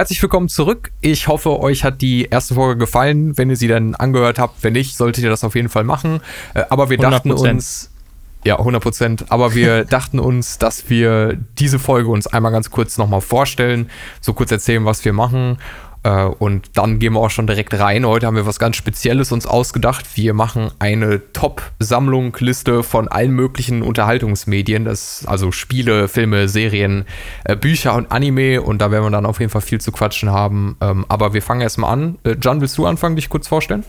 Herzlich willkommen zurück. Ich hoffe, euch hat die erste Folge gefallen. Wenn ihr sie dann angehört habt, wenn nicht, solltet ihr das auf jeden Fall machen. Äh, aber wir 100%. dachten uns, ja, 100 Prozent. Aber wir dachten uns, dass wir diese Folge uns einmal ganz kurz nochmal vorstellen, so kurz erzählen, was wir machen äh, und dann gehen wir auch schon direkt rein. Heute haben wir was ganz Spezielles uns ausgedacht. Wir machen eine Top-Sammlung, Liste von allen möglichen Unterhaltungsmedien. Das also Spiele, Filme, Serien, äh, Bücher und Anime. Und da werden wir dann auf jeden Fall viel zu quatschen haben. Ähm, aber wir fangen erstmal an. Äh, John, willst du anfangen, dich kurz vorstellen?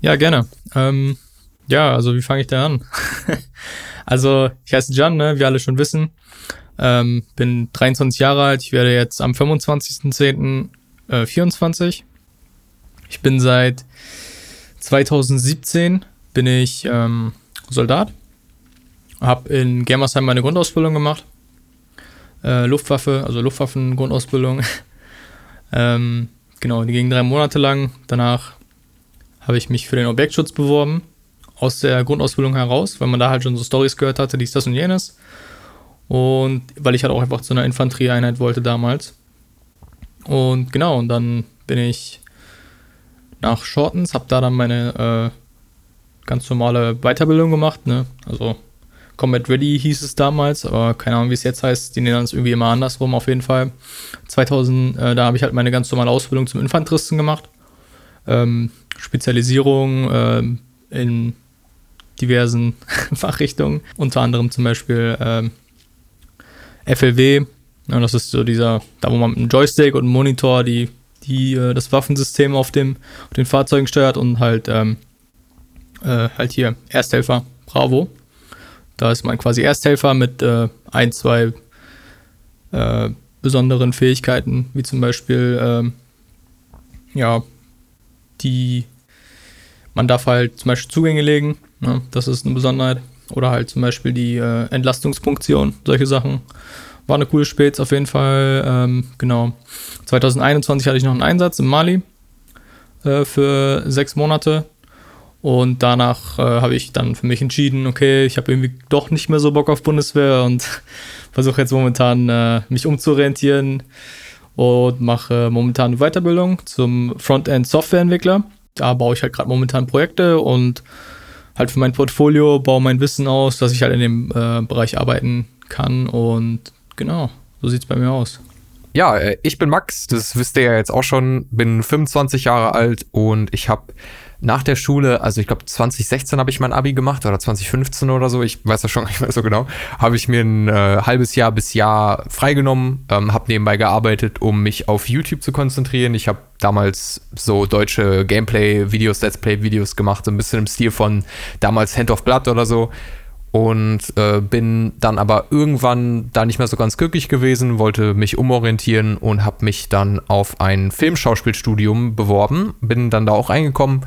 Ja, gerne. Ähm, ja, also wie fange ich da an? also, ich heiße John, ne, wie alle schon wissen. Ähm, bin 23 Jahre alt. Ich werde jetzt am 25.10 äh, 24. Ich bin seit 2017 bin ich ähm, Soldat. Habe in Germersheim meine Grundausbildung gemacht. Äh, Luftwaffe, also Luftwaffen-Grundausbildung. ähm, genau, die ging drei Monate lang. Danach habe ich mich für den Objektschutz beworben. Aus der Grundausbildung heraus, weil man da halt schon so Stories gehört hatte, dies, das und jenes. Und weil ich halt auch einfach zu einer Infanterieeinheit wollte damals. Und genau, und dann bin ich nach Shortens, habe da dann meine äh, ganz normale Weiterbildung gemacht, ne? Also Combat Ready hieß es damals, aber keine Ahnung, wie es jetzt heißt. Die nennen es irgendwie immer andersrum auf jeden Fall. 2000, äh, da habe ich halt meine ganz normale Ausbildung zum Infanteristen gemacht. Ähm, Spezialisierung äh, in diversen Fachrichtungen, unter anderem zum Beispiel ähm, FLW, ja, das ist so dieser, da wo man mit einem Joystick und einem Monitor die, die, äh, das Waffensystem auf, dem, auf den Fahrzeugen steuert und halt, ähm, äh, halt hier Ersthelfer Bravo. Da ist man quasi Ersthelfer mit äh, ein, zwei äh, besonderen Fähigkeiten, wie zum Beispiel, ähm, ja, die, man darf halt zum Beispiel Zugänge legen, ne? das ist eine Besonderheit. Oder halt zum Beispiel die äh, Entlastungspunktion, solche Sachen. War eine coole Späts auf jeden Fall. Ähm, genau. 2021 hatte ich noch einen Einsatz in Mali äh, für sechs Monate. Und danach äh, habe ich dann für mich entschieden, okay, ich habe irgendwie doch nicht mehr so Bock auf Bundeswehr und versuche jetzt momentan äh, mich umzuorientieren und mache momentan eine Weiterbildung zum Frontend-Softwareentwickler. Da baue ich halt gerade momentan Projekte und halt für mein Portfolio baue mein Wissen aus, dass ich halt in dem äh, Bereich arbeiten kann und Genau, so sieht es bei mir aus. Ja, äh, ich bin Max, das wisst ihr ja jetzt auch schon, bin 25 Jahre alt und ich habe nach der Schule, also ich glaube 2016 habe ich mein Abi gemacht oder 2015 oder so, ich weiß das schon nicht mehr so genau, habe ich mir ein äh, halbes Jahr bis Jahr freigenommen, ähm, habe nebenbei gearbeitet, um mich auf YouTube zu konzentrieren. Ich habe damals so deutsche Gameplay-Videos, Let's Play-Videos gemacht, so ein bisschen im Stil von damals Hand of Blood oder so und äh, bin dann aber irgendwann da nicht mehr so ganz glücklich gewesen, wollte mich umorientieren und habe mich dann auf ein Filmschauspielstudium beworben, bin dann da auch reingekommen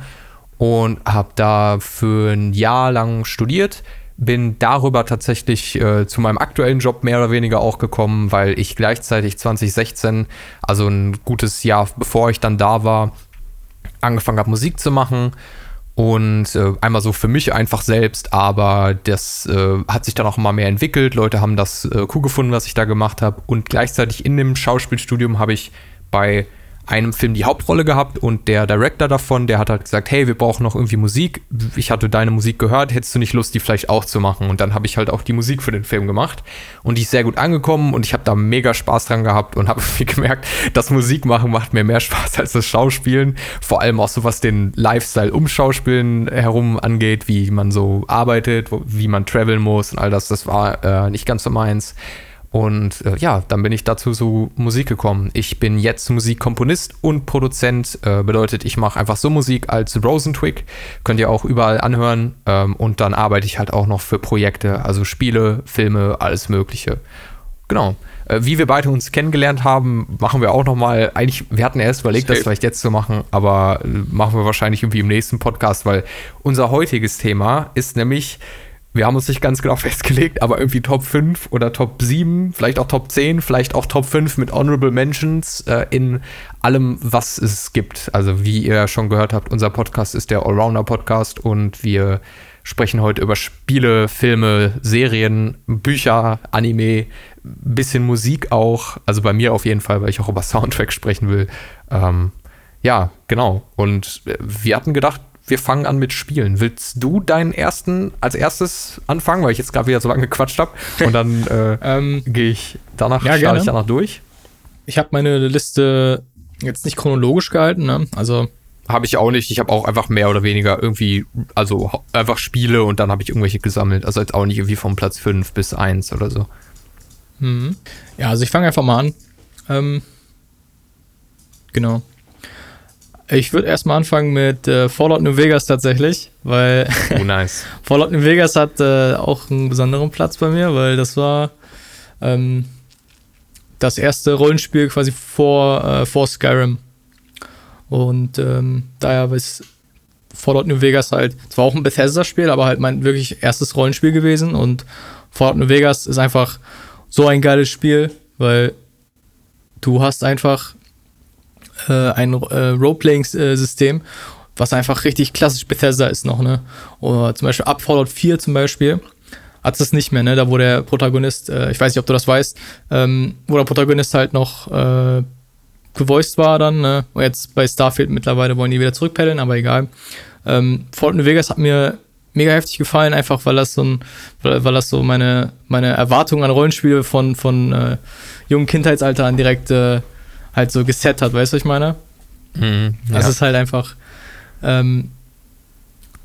und habe da für ein Jahr lang studiert, bin darüber tatsächlich äh, zu meinem aktuellen Job mehr oder weniger auch gekommen, weil ich gleichzeitig 2016, also ein gutes Jahr bevor ich dann da war, angefangen habe Musik zu machen und äh, einmal so für mich einfach selbst, aber das äh, hat sich dann auch immer mehr entwickelt. Leute haben das äh, cool gefunden, was ich da gemacht habe. Und gleichzeitig in dem Schauspielstudium habe ich bei einem Film die Hauptrolle gehabt und der Director davon, der hat halt gesagt, hey, wir brauchen noch irgendwie Musik. Ich hatte deine Musik gehört, hättest du nicht Lust, die vielleicht auch zu machen? Und dann habe ich halt auch die Musik für den Film gemacht und die ist sehr gut angekommen und ich habe da mega Spaß dran gehabt und habe gemerkt, das Musik machen macht mir mehr Spaß als das Schauspielen. Vor allem auch so was den Lifestyle um Schauspielen herum angeht, wie man so arbeitet, wie man traveln muss und all das. Das war äh, nicht ganz so meins. Und äh, ja, dann bin ich dazu so Musik gekommen. Ich bin jetzt Musikkomponist und Produzent. Äh, bedeutet, ich mache einfach so Musik als Rosentwig. Könnt ihr auch überall anhören. Ähm, und dann arbeite ich halt auch noch für Projekte, also Spiele, Filme, alles Mögliche. Genau. Äh, wie wir beide uns kennengelernt haben, machen wir auch nochmal. Eigentlich, wir hatten erst überlegt, Safe. das vielleicht jetzt zu machen, aber äh, machen wir wahrscheinlich irgendwie im nächsten Podcast, weil unser heutiges Thema ist nämlich wir haben uns nicht ganz genau festgelegt, aber irgendwie Top 5 oder Top 7, vielleicht auch Top 10, vielleicht auch Top 5 mit Honorable Mentions äh, in allem, was es gibt. Also wie ihr schon gehört habt, unser Podcast ist der Allrounder Podcast und wir sprechen heute über Spiele, Filme, Serien, Bücher, Anime, bisschen Musik auch. Also bei mir auf jeden Fall, weil ich auch über Soundtracks sprechen will. Ähm, ja, genau. Und äh, wir hatten gedacht, wir fangen an mit Spielen. Willst du deinen ersten als erstes anfangen, weil ich jetzt gerade wieder so lange gequatscht habe? Und dann äh, ähm, gehe ich danach, ja, ich danach durch. Ich habe meine Liste jetzt nicht chronologisch gehalten, ne? Also habe ich auch nicht. Ich habe auch einfach mehr oder weniger irgendwie, also einfach Spiele und dann habe ich irgendwelche gesammelt. Also jetzt auch nicht irgendwie vom Platz 5 bis 1 oder so. Mhm. Ja, also ich fange einfach mal an. Ähm, genau. Ich würde erstmal anfangen mit äh, Fallout New Vegas tatsächlich, weil oh, nice. Fallout New Vegas hat äh, auch einen besonderen Platz bei mir, weil das war ähm, das erste Rollenspiel quasi vor, äh, vor Skyrim. Und ähm, daher ist Fallout New Vegas halt, zwar auch ein Bethesda-Spiel, aber halt mein wirklich erstes Rollenspiel gewesen. Und Fallout New Vegas ist einfach so ein geiles Spiel, weil du hast einfach äh, ein äh, Roleplaying-System, was einfach richtig klassisch Bethesda ist noch, ne? Oder zum Beispiel ab Fallout 4 zum Beispiel hat es nicht mehr, ne? Da wo der Protagonist, äh, ich weiß nicht, ob du das weißt, ähm, wo der Protagonist halt noch äh, gevoiced war dann, ne? Und jetzt bei Starfield mittlerweile wollen die wieder zurückpaddeln, aber egal. Ähm, Fallout New Vegas hat mir mega heftig gefallen, einfach weil das so ein, weil, weil das so meine, meine Erwartungen an Rollenspiele von, von äh, jungen Kindheitsalter an direkt äh, halt so geset hat, weißt du, was ich meine? Mhm, ja. Das ist halt einfach ähm,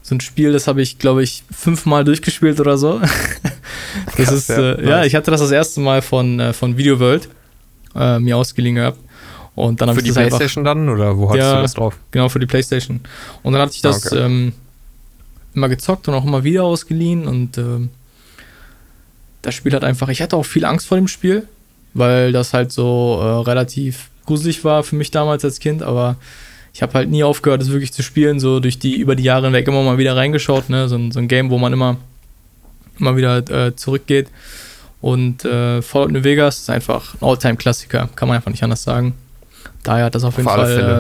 so ein Spiel, das habe ich, glaube ich, fünfmal durchgespielt oder so. das Krass, ist, ja, äh, ja, ich hatte das das erste Mal von, äh, von Video World äh, mir ausgeliehen gehabt. Und dann für die Playstation einfach, dann oder wo hattest ja, du das drauf? Genau, für die Playstation. Und dann hatte ich das okay. ähm, immer gezockt und auch immer wieder ausgeliehen und ähm, das Spiel hat einfach, ich hatte auch viel Angst vor dem Spiel, weil das halt so äh, relativ gruselig war für mich damals als Kind, aber ich habe halt nie aufgehört, es wirklich zu spielen, so durch die, über die Jahre hinweg immer mal wieder reingeschaut, ne? so, ein, so ein Game, wo man immer, immer wieder äh, zurückgeht. Und äh, Fallout New Vegas ist einfach ein Alltime-Klassiker, kann man einfach nicht anders sagen. Daher hat das auf jeden auf Fall äh,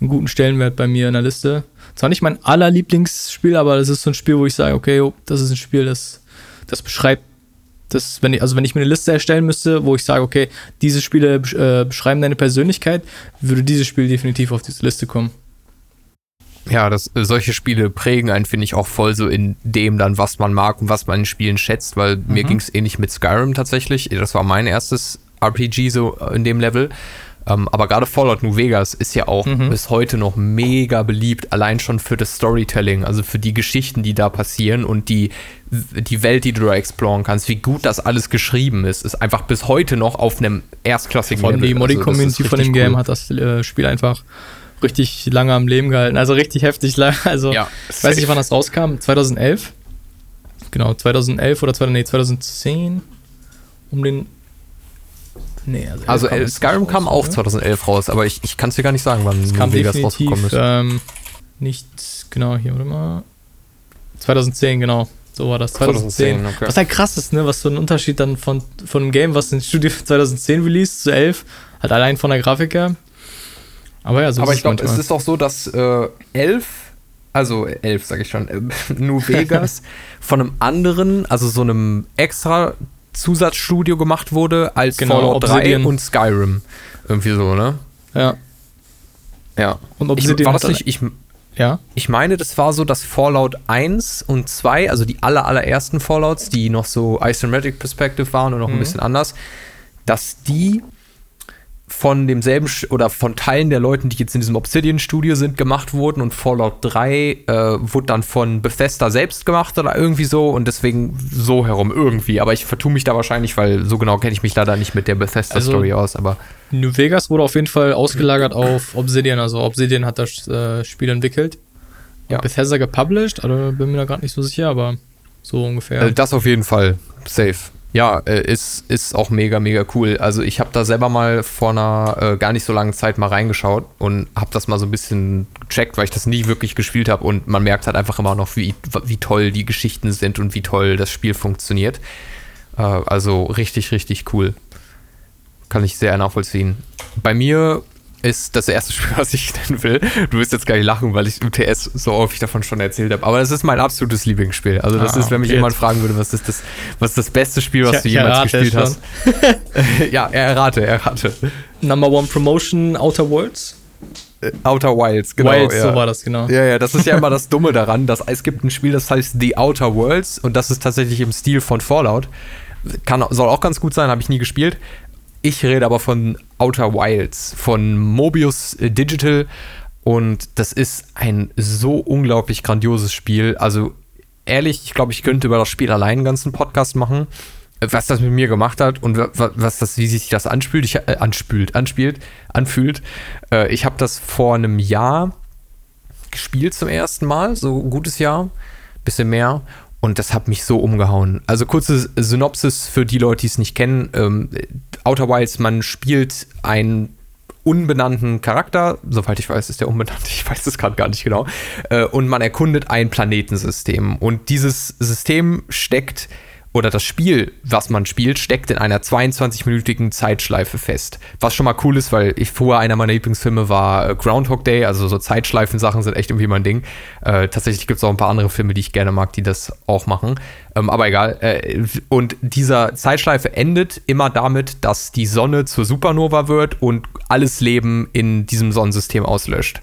einen guten Stellenwert bei mir in der Liste. Zwar nicht mein allerlieblingsspiel, aber das ist so ein Spiel, wo ich sage, okay, oh, das ist ein Spiel, das, das beschreibt das, wenn ich, also wenn ich mir eine Liste erstellen müsste, wo ich sage, okay, diese Spiele äh, beschreiben deine Persönlichkeit, würde dieses Spiel definitiv auf diese Liste kommen. Ja, das, äh, solche Spiele prägen einen, finde ich, auch voll so in dem dann, was man mag und was man in Spielen schätzt, weil mhm. mir ging es ähnlich mit Skyrim tatsächlich. Das war mein erstes RPG so in dem Level. Ähm, aber gerade Fallout New Vegas ist ja auch mhm. bis heute noch mega beliebt, allein schon für das Storytelling, also für die Geschichten, die da passieren und die, die Welt, die du da exploren kannst, wie gut das alles geschrieben ist, ist einfach bis heute noch auf einem erstklassigen Vor allem Level. Die Modi-Community also von dem cool. Game hat das äh, Spiel einfach richtig lange am Leben gehalten. Also richtig heftig lang. Also, ja, ich weiß nicht, wann das rauskam. 2011? Genau, 2011 oder 20, nee, 2010. Um den Nee, also, also Skyrim kam raus, auch oder? 2011 raus, aber ich, ich kann es dir gar nicht sagen, wann es kam Vegas rausgekommen ist. Ähm, nicht genau, hier, warte mal. 2010, genau. So war das. 2010. 2010 okay. Was halt krass ist, ne? Was so ein Unterschied dann von, von einem Game, was in Studio 2010 released zu 11, halt allein von der Grafik her. Aber ja, so Aber ich glaube, es ist auch so, dass äh, 11 also 11 sage ich schon, äh, New Vegas von einem anderen, also so einem extra Zusatzstudio gemacht wurde als genau, Fallout Obsidian. 3 und Skyrim. Irgendwie so, ne? Ja. Ja. Und Obsidian ich, war das nicht, ich, ja? ich meine, das war so, dass Fallout 1 und 2, also die aller, allerersten Fallouts, die noch so Isometric Perspective waren und noch mhm. ein bisschen anders, dass die von demselben oder von Teilen der Leuten, die jetzt in diesem Obsidian-Studio sind, gemacht wurden und Fallout 3 äh, wurde dann von Bethesda selbst gemacht oder irgendwie so und deswegen so herum irgendwie. Aber ich vertue mich da wahrscheinlich, weil so genau kenne ich mich leider nicht mit der Bethesda-Story also, aus. Aber New Vegas wurde auf jeden Fall ausgelagert auf Obsidian. Also Obsidian hat das äh, Spiel entwickelt. Ja. Bethesda gepublished, also bin mir da gerade nicht so sicher, aber so ungefähr. Äh, das auf jeden Fall. Safe. Ja, äh, ist, ist auch mega, mega cool. Also ich habe da selber mal vor einer äh, gar nicht so langen Zeit mal reingeschaut und habe das mal so ein bisschen gecheckt, weil ich das nie wirklich gespielt habe und man merkt halt einfach immer noch, wie, wie toll die Geschichten sind und wie toll das Spiel funktioniert. Äh, also richtig, richtig cool. Kann ich sehr nachvollziehen. Bei mir ist das erste Spiel, was ich nennen will. Du wirst jetzt gar nicht lachen, weil ich im TS so häufig davon schon erzählt habe. Aber das ist mein absolutes Lieblingsspiel. Also das ah, ist, wenn mich okay. jemand fragen würde, was ist das, was ist das beste Spiel, was ich, du jemals gespielt hast. ja, er errate, er errate. Number One Promotion, Outer Worlds. Äh, Outer Wilds, genau. Wilds, ja. so war das, genau. Ja, ja, das ist ja immer das Dumme daran, dass es gibt ein Spiel, das heißt The Outer Worlds und das ist tatsächlich im Stil von Fallout. Kann, soll auch ganz gut sein, habe ich nie gespielt. Ich rede aber von Outer Wilds, von Mobius Digital. Und das ist ein so unglaublich grandioses Spiel. Also ehrlich, ich glaube, ich könnte über das Spiel allein einen ganzen Podcast machen. Was das mit mir gemacht hat und was das, wie sich das anspült, ich, äh, anspült, anspielt, anfühlt. Äh, ich habe das vor einem Jahr gespielt zum ersten Mal, so ein gutes Jahr, bisschen mehr. Und das hat mich so umgehauen. Also kurze Synopsis für die Leute, die es nicht kennen. Ähm, Outer Wilds, man spielt einen unbenannten Charakter, soweit ich weiß, ist der unbenannt, ich weiß es gerade gar nicht genau, äh, und man erkundet ein Planetensystem. Und dieses System steckt oder das Spiel, was man spielt, steckt in einer 22-minütigen Zeitschleife fest. Was schon mal cool ist, weil ich vorher einer meiner Lieblingsfilme war äh, Groundhog Day, also so Zeitschleifen-Sachen sind echt irgendwie mein Ding. Äh, tatsächlich gibt es auch ein paar andere Filme, die ich gerne mag, die das auch machen. Ähm, aber egal. Äh, und dieser Zeitschleife endet immer damit, dass die Sonne zur Supernova wird und alles Leben in diesem Sonnensystem auslöscht.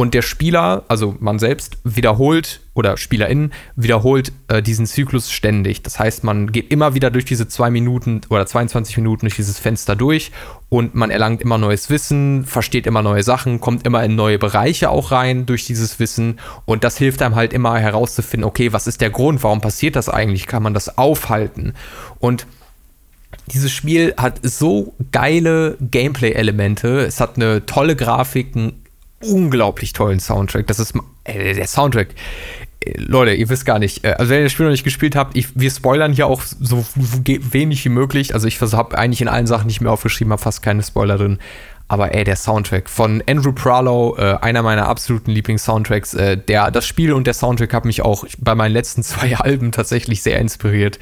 Und der Spieler, also man selbst, wiederholt oder SpielerInnen wiederholt äh, diesen Zyklus ständig. Das heißt, man geht immer wieder durch diese zwei Minuten oder 22 Minuten durch dieses Fenster durch und man erlangt immer neues Wissen, versteht immer neue Sachen, kommt immer in neue Bereiche auch rein durch dieses Wissen und das hilft einem halt immer herauszufinden, okay, was ist der Grund, warum passiert das eigentlich, kann man das aufhalten? Und dieses Spiel hat so geile Gameplay-Elemente. Es hat eine tolle Grafik, einen unglaublich tollen Soundtrack. Das ist äh, der Soundtrack. Äh, Leute, ihr wisst gar nicht. Äh, also wenn ihr das Spiel noch nicht gespielt habt, ich, wir spoilern hier auch so wenig wie möglich. Also ich habe eigentlich in allen Sachen nicht mehr aufgeschrieben, habe fast keine Spoiler drin. Aber ey, der Soundtrack von Andrew Pralow, äh, einer meiner absoluten Lieblings-Soundtracks, der, das Spiel und der Soundtrack haben mich auch bei meinen letzten zwei Alben tatsächlich sehr inspiriert.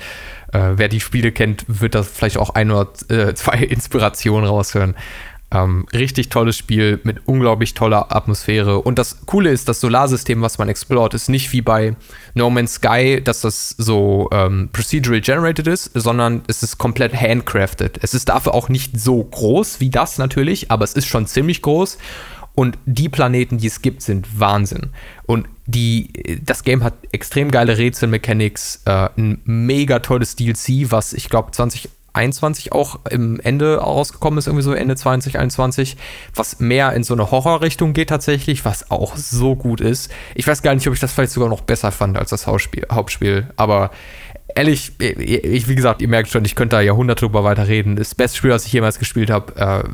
Wer die Spiele kennt, wird da vielleicht auch ein oder zwei Inspirationen raushören. Ähm, richtig tolles Spiel mit unglaublich toller Atmosphäre. Und das Coole ist, das Solarsystem, was man explort, ist nicht wie bei No Man's Sky, dass das so ähm, procedural generated ist, sondern es ist komplett handcrafted. Es ist dafür auch nicht so groß wie das natürlich, aber es ist schon ziemlich groß. Und die Planeten, die es gibt, sind Wahnsinn. Und die, das Game hat extrem geile Rätselmechanics, äh, ein mega tolles DLC, was ich glaube 20 21 auch im Ende rausgekommen ist, irgendwie so Ende 2021, was mehr in so eine Horrorrichtung geht tatsächlich, was auch so gut ist. Ich weiß gar nicht, ob ich das vielleicht sogar noch besser fand als das Hauptspiel, aber ehrlich, ich, wie gesagt, ihr merkt schon, ich könnte da Jahrhunderte drüber weiterreden. Das beste Spiel, was ich jemals gespielt habe. Äh,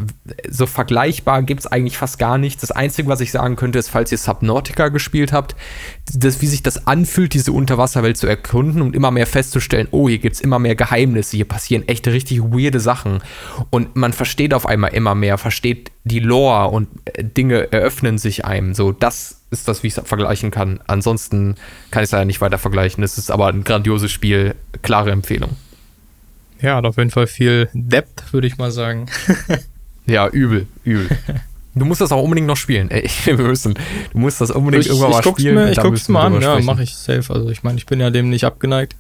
so vergleichbar gibt es eigentlich fast gar nichts. Das Einzige, was ich sagen könnte, ist, falls ihr Subnautica gespielt habt, das, wie sich das anfühlt, diese Unterwasserwelt zu erkunden und immer mehr festzustellen, oh, hier gibt es immer mehr Geheimnisse, hier passieren echt richtig weirde Sachen. Und man versteht auf einmal immer mehr, versteht die Lore und äh, Dinge eröffnen sich einem. So, das ist das, wie ich es vergleichen kann. Ansonsten kann ich es leider nicht weiter vergleichen. Es ist aber ein grandioses Spiel, klare Empfehlung. Ja, hat auf jeden Fall viel Depth, würde ich mal sagen. ja, übel, übel. Du musst das auch unbedingt noch spielen. Ey, wir müssen. Du musst das unbedingt ich, irgendwann ich mal guck's spielen. Mir, ich guck's mal an, ja, mache ich safe. Also ich meine, ich bin ja dem nicht abgeneigt.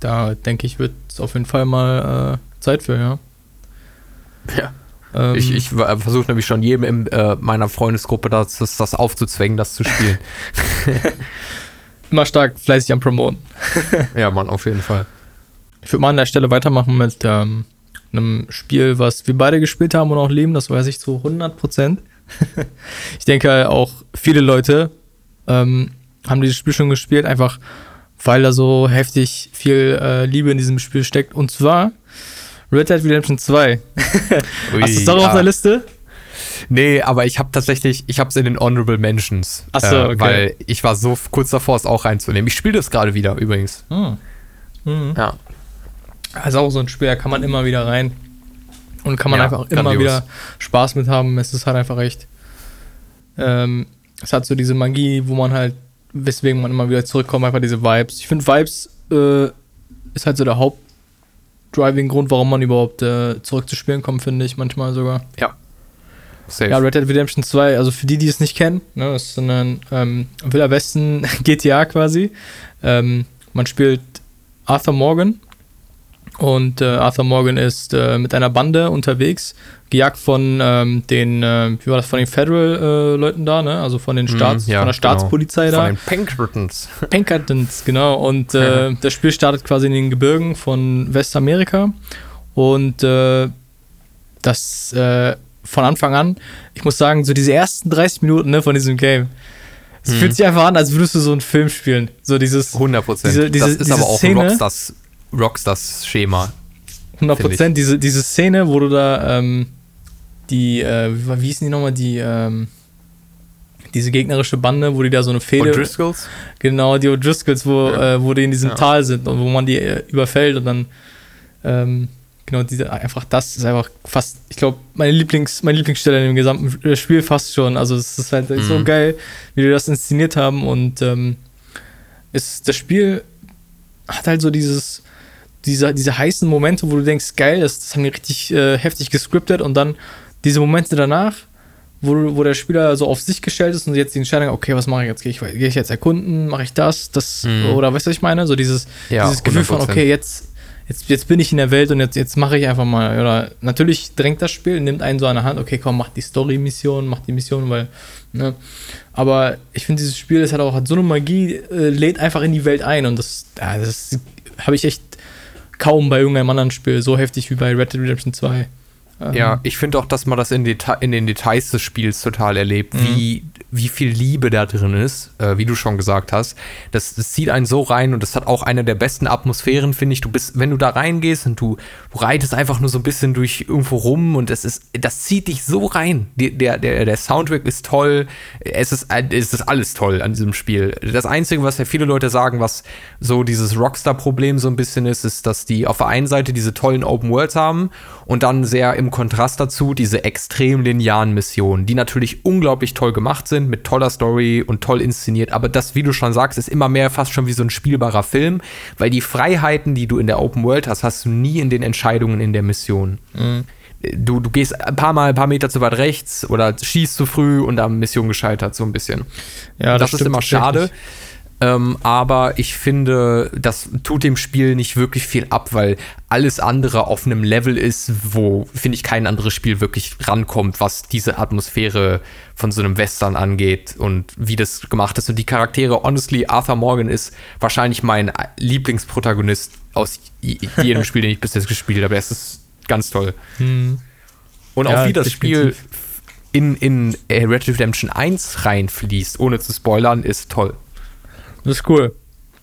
Da denke ich, wird es auf jeden Fall mal äh, Zeit für, ja. Ja. Ähm, ich ich versuche nämlich schon jedem in äh, meiner Freundesgruppe das, das, das aufzuzwängen, das zu spielen. Immer stark fleißig am Promoten. ja, Mann, auf jeden Fall. Ich würde mal an der Stelle weitermachen mit ähm, einem Spiel, was wir beide gespielt haben und auch lieben. Das weiß ich zu 100 Prozent. ich denke auch viele Leute ähm, haben dieses Spiel schon gespielt, einfach weil da so heftig viel äh, Liebe in diesem Spiel steckt. Und zwar Red Dead Redemption 2. Ui, Hast du es doch ja. auf der Liste? Nee, aber ich habe tatsächlich, ich habe es in den Honorable Mentions. Achso, äh, okay. Weil ich war so kurz davor, es auch reinzunehmen. Ich spiele das gerade wieder übrigens. Hm. Mhm. Ja. Also auch so ein Spiel, da kann man immer wieder rein. Und kann man ja, einfach grandios. immer wieder Spaß mit haben. Es ist halt einfach echt. Ähm, es hat so diese Magie, wo man halt, weswegen man immer wieder zurückkommt, einfach diese Vibes. Ich finde, Vibes äh, ist halt so der Haupt Driving Grund, warum man überhaupt äh, zurück zu spielen kommt, finde ich manchmal sogar. Ja. Safe. Ja, Red Dead Redemption 2, also für die, die es nicht kennen, ne, ist ein ähm, Villa Westen GTA quasi. Ähm, man spielt Arthur Morgan und äh, Arthur Morgan ist äh, mit einer Bande unterwegs, gejagt von ähm, den, äh, wie war das, von den Federal-Leuten da, ne? Also von den mhm, Staats, mm, ja, von der Staatspolizei genau. da. Von den Pinkertons. Pinkertons, genau. Und äh, das Spiel startet quasi in den Gebirgen von Westamerika. Und äh, das äh, von Anfang an, ich muss sagen, so diese ersten 30 Minuten ne, von diesem Game, es mhm. fühlt sich einfach an, als würdest du so einen Film spielen. So dieses. 100 Prozent. Diese, diese, das ist aber auch Szene, Rockstars, Rockstars Schema. 100 Prozent. Diese, diese Szene, wo du da ähm, die, äh, wie hießen die nochmal, die, ähm, diese gegnerische Bande, wo die da so eine Fehde. O'Driscolls? Genau, die O'Driscolls, wo, ja. äh, wo die in diesem ja. Tal sind und wo man die äh, überfällt und dann ähm, genau, diese, einfach das ist einfach fast, ich glaube, meine, Lieblings, meine Lieblingsstelle in dem gesamten Spiel fast schon. Also es ist halt mhm. so geil, wie wir das inszeniert haben und ähm, ist, das Spiel hat halt so dieses, diese, diese heißen Momente, wo du denkst, geil, das, das haben die richtig äh, heftig gescriptet und dann diese Momente danach, wo, wo der Spieler so auf sich gestellt ist und jetzt die Entscheidung, okay, was mache ich jetzt? Gehe ich, geh ich jetzt erkunden? Mache ich das? Das? Mhm. Oder weißt du, was ich meine? So dieses, ja, dieses Gefühl 100%. von, okay, jetzt jetzt, jetzt bin ich in der Welt und jetzt, jetzt mache ich einfach mal. Oder natürlich drängt das Spiel, nimmt einen so an der Hand, okay, komm, mach die Story-Mission, mach die Mission, weil, ne. Aber ich finde, dieses Spiel, das hat auch hat so eine Magie, äh, lädt einfach in die Welt ein und das, ja, das habe ich echt kaum bei irgendeinem anderen Spiel so heftig wie bei Red Dead Redemption 2. Ja, ähm. ich finde auch, dass man das in, Deta in den Details des Spiels total erlebt, mhm. wie, wie viel Liebe da drin ist, äh, wie du schon gesagt hast. Das, das zieht einen so rein und das hat auch eine der besten Atmosphären, finde ich. Du bist, wenn du da reingehst und du, reitest einfach nur so ein bisschen durch irgendwo rum und das ist, das zieht dich so rein. Der, der, der Soundtrack ist toll, es ist, es ist alles toll an diesem Spiel. Das Einzige, was ja viele Leute sagen, was so dieses Rockstar-Problem so ein bisschen ist, ist, dass die auf der einen Seite diese tollen Open Worlds haben und dann sehr im Kontrast dazu diese extrem linearen Missionen, die natürlich unglaublich toll gemacht sind, mit toller Story und toll inszeniert. Aber das, wie du schon sagst, ist immer mehr fast schon wie so ein spielbarer Film, weil die Freiheiten, die du in der Open World hast, hast du nie in den Entscheidungen in der Mission. Mhm. Du, du gehst ein paar Mal ein paar Meter zu weit rechts oder schießt zu früh und dann Mission gescheitert, so ein bisschen. Ja, das, das ist immer schade. Ähm, aber ich finde, das tut dem Spiel nicht wirklich viel ab, weil alles andere auf einem Level ist, wo, finde ich, kein anderes Spiel wirklich rankommt, was diese Atmosphäre von so einem Western angeht und wie das gemacht ist. Und die Charaktere, honestly, Arthur Morgan ist wahrscheinlich mein Lieblingsprotagonist aus jedem Spiel, den ich bis jetzt gespielt habe. Es ist ganz toll. Hm. Und ja, auch wie das definitiv. Spiel in, in Red Dead Redemption 1 reinfließt, ohne zu spoilern, ist toll. Das ist cool.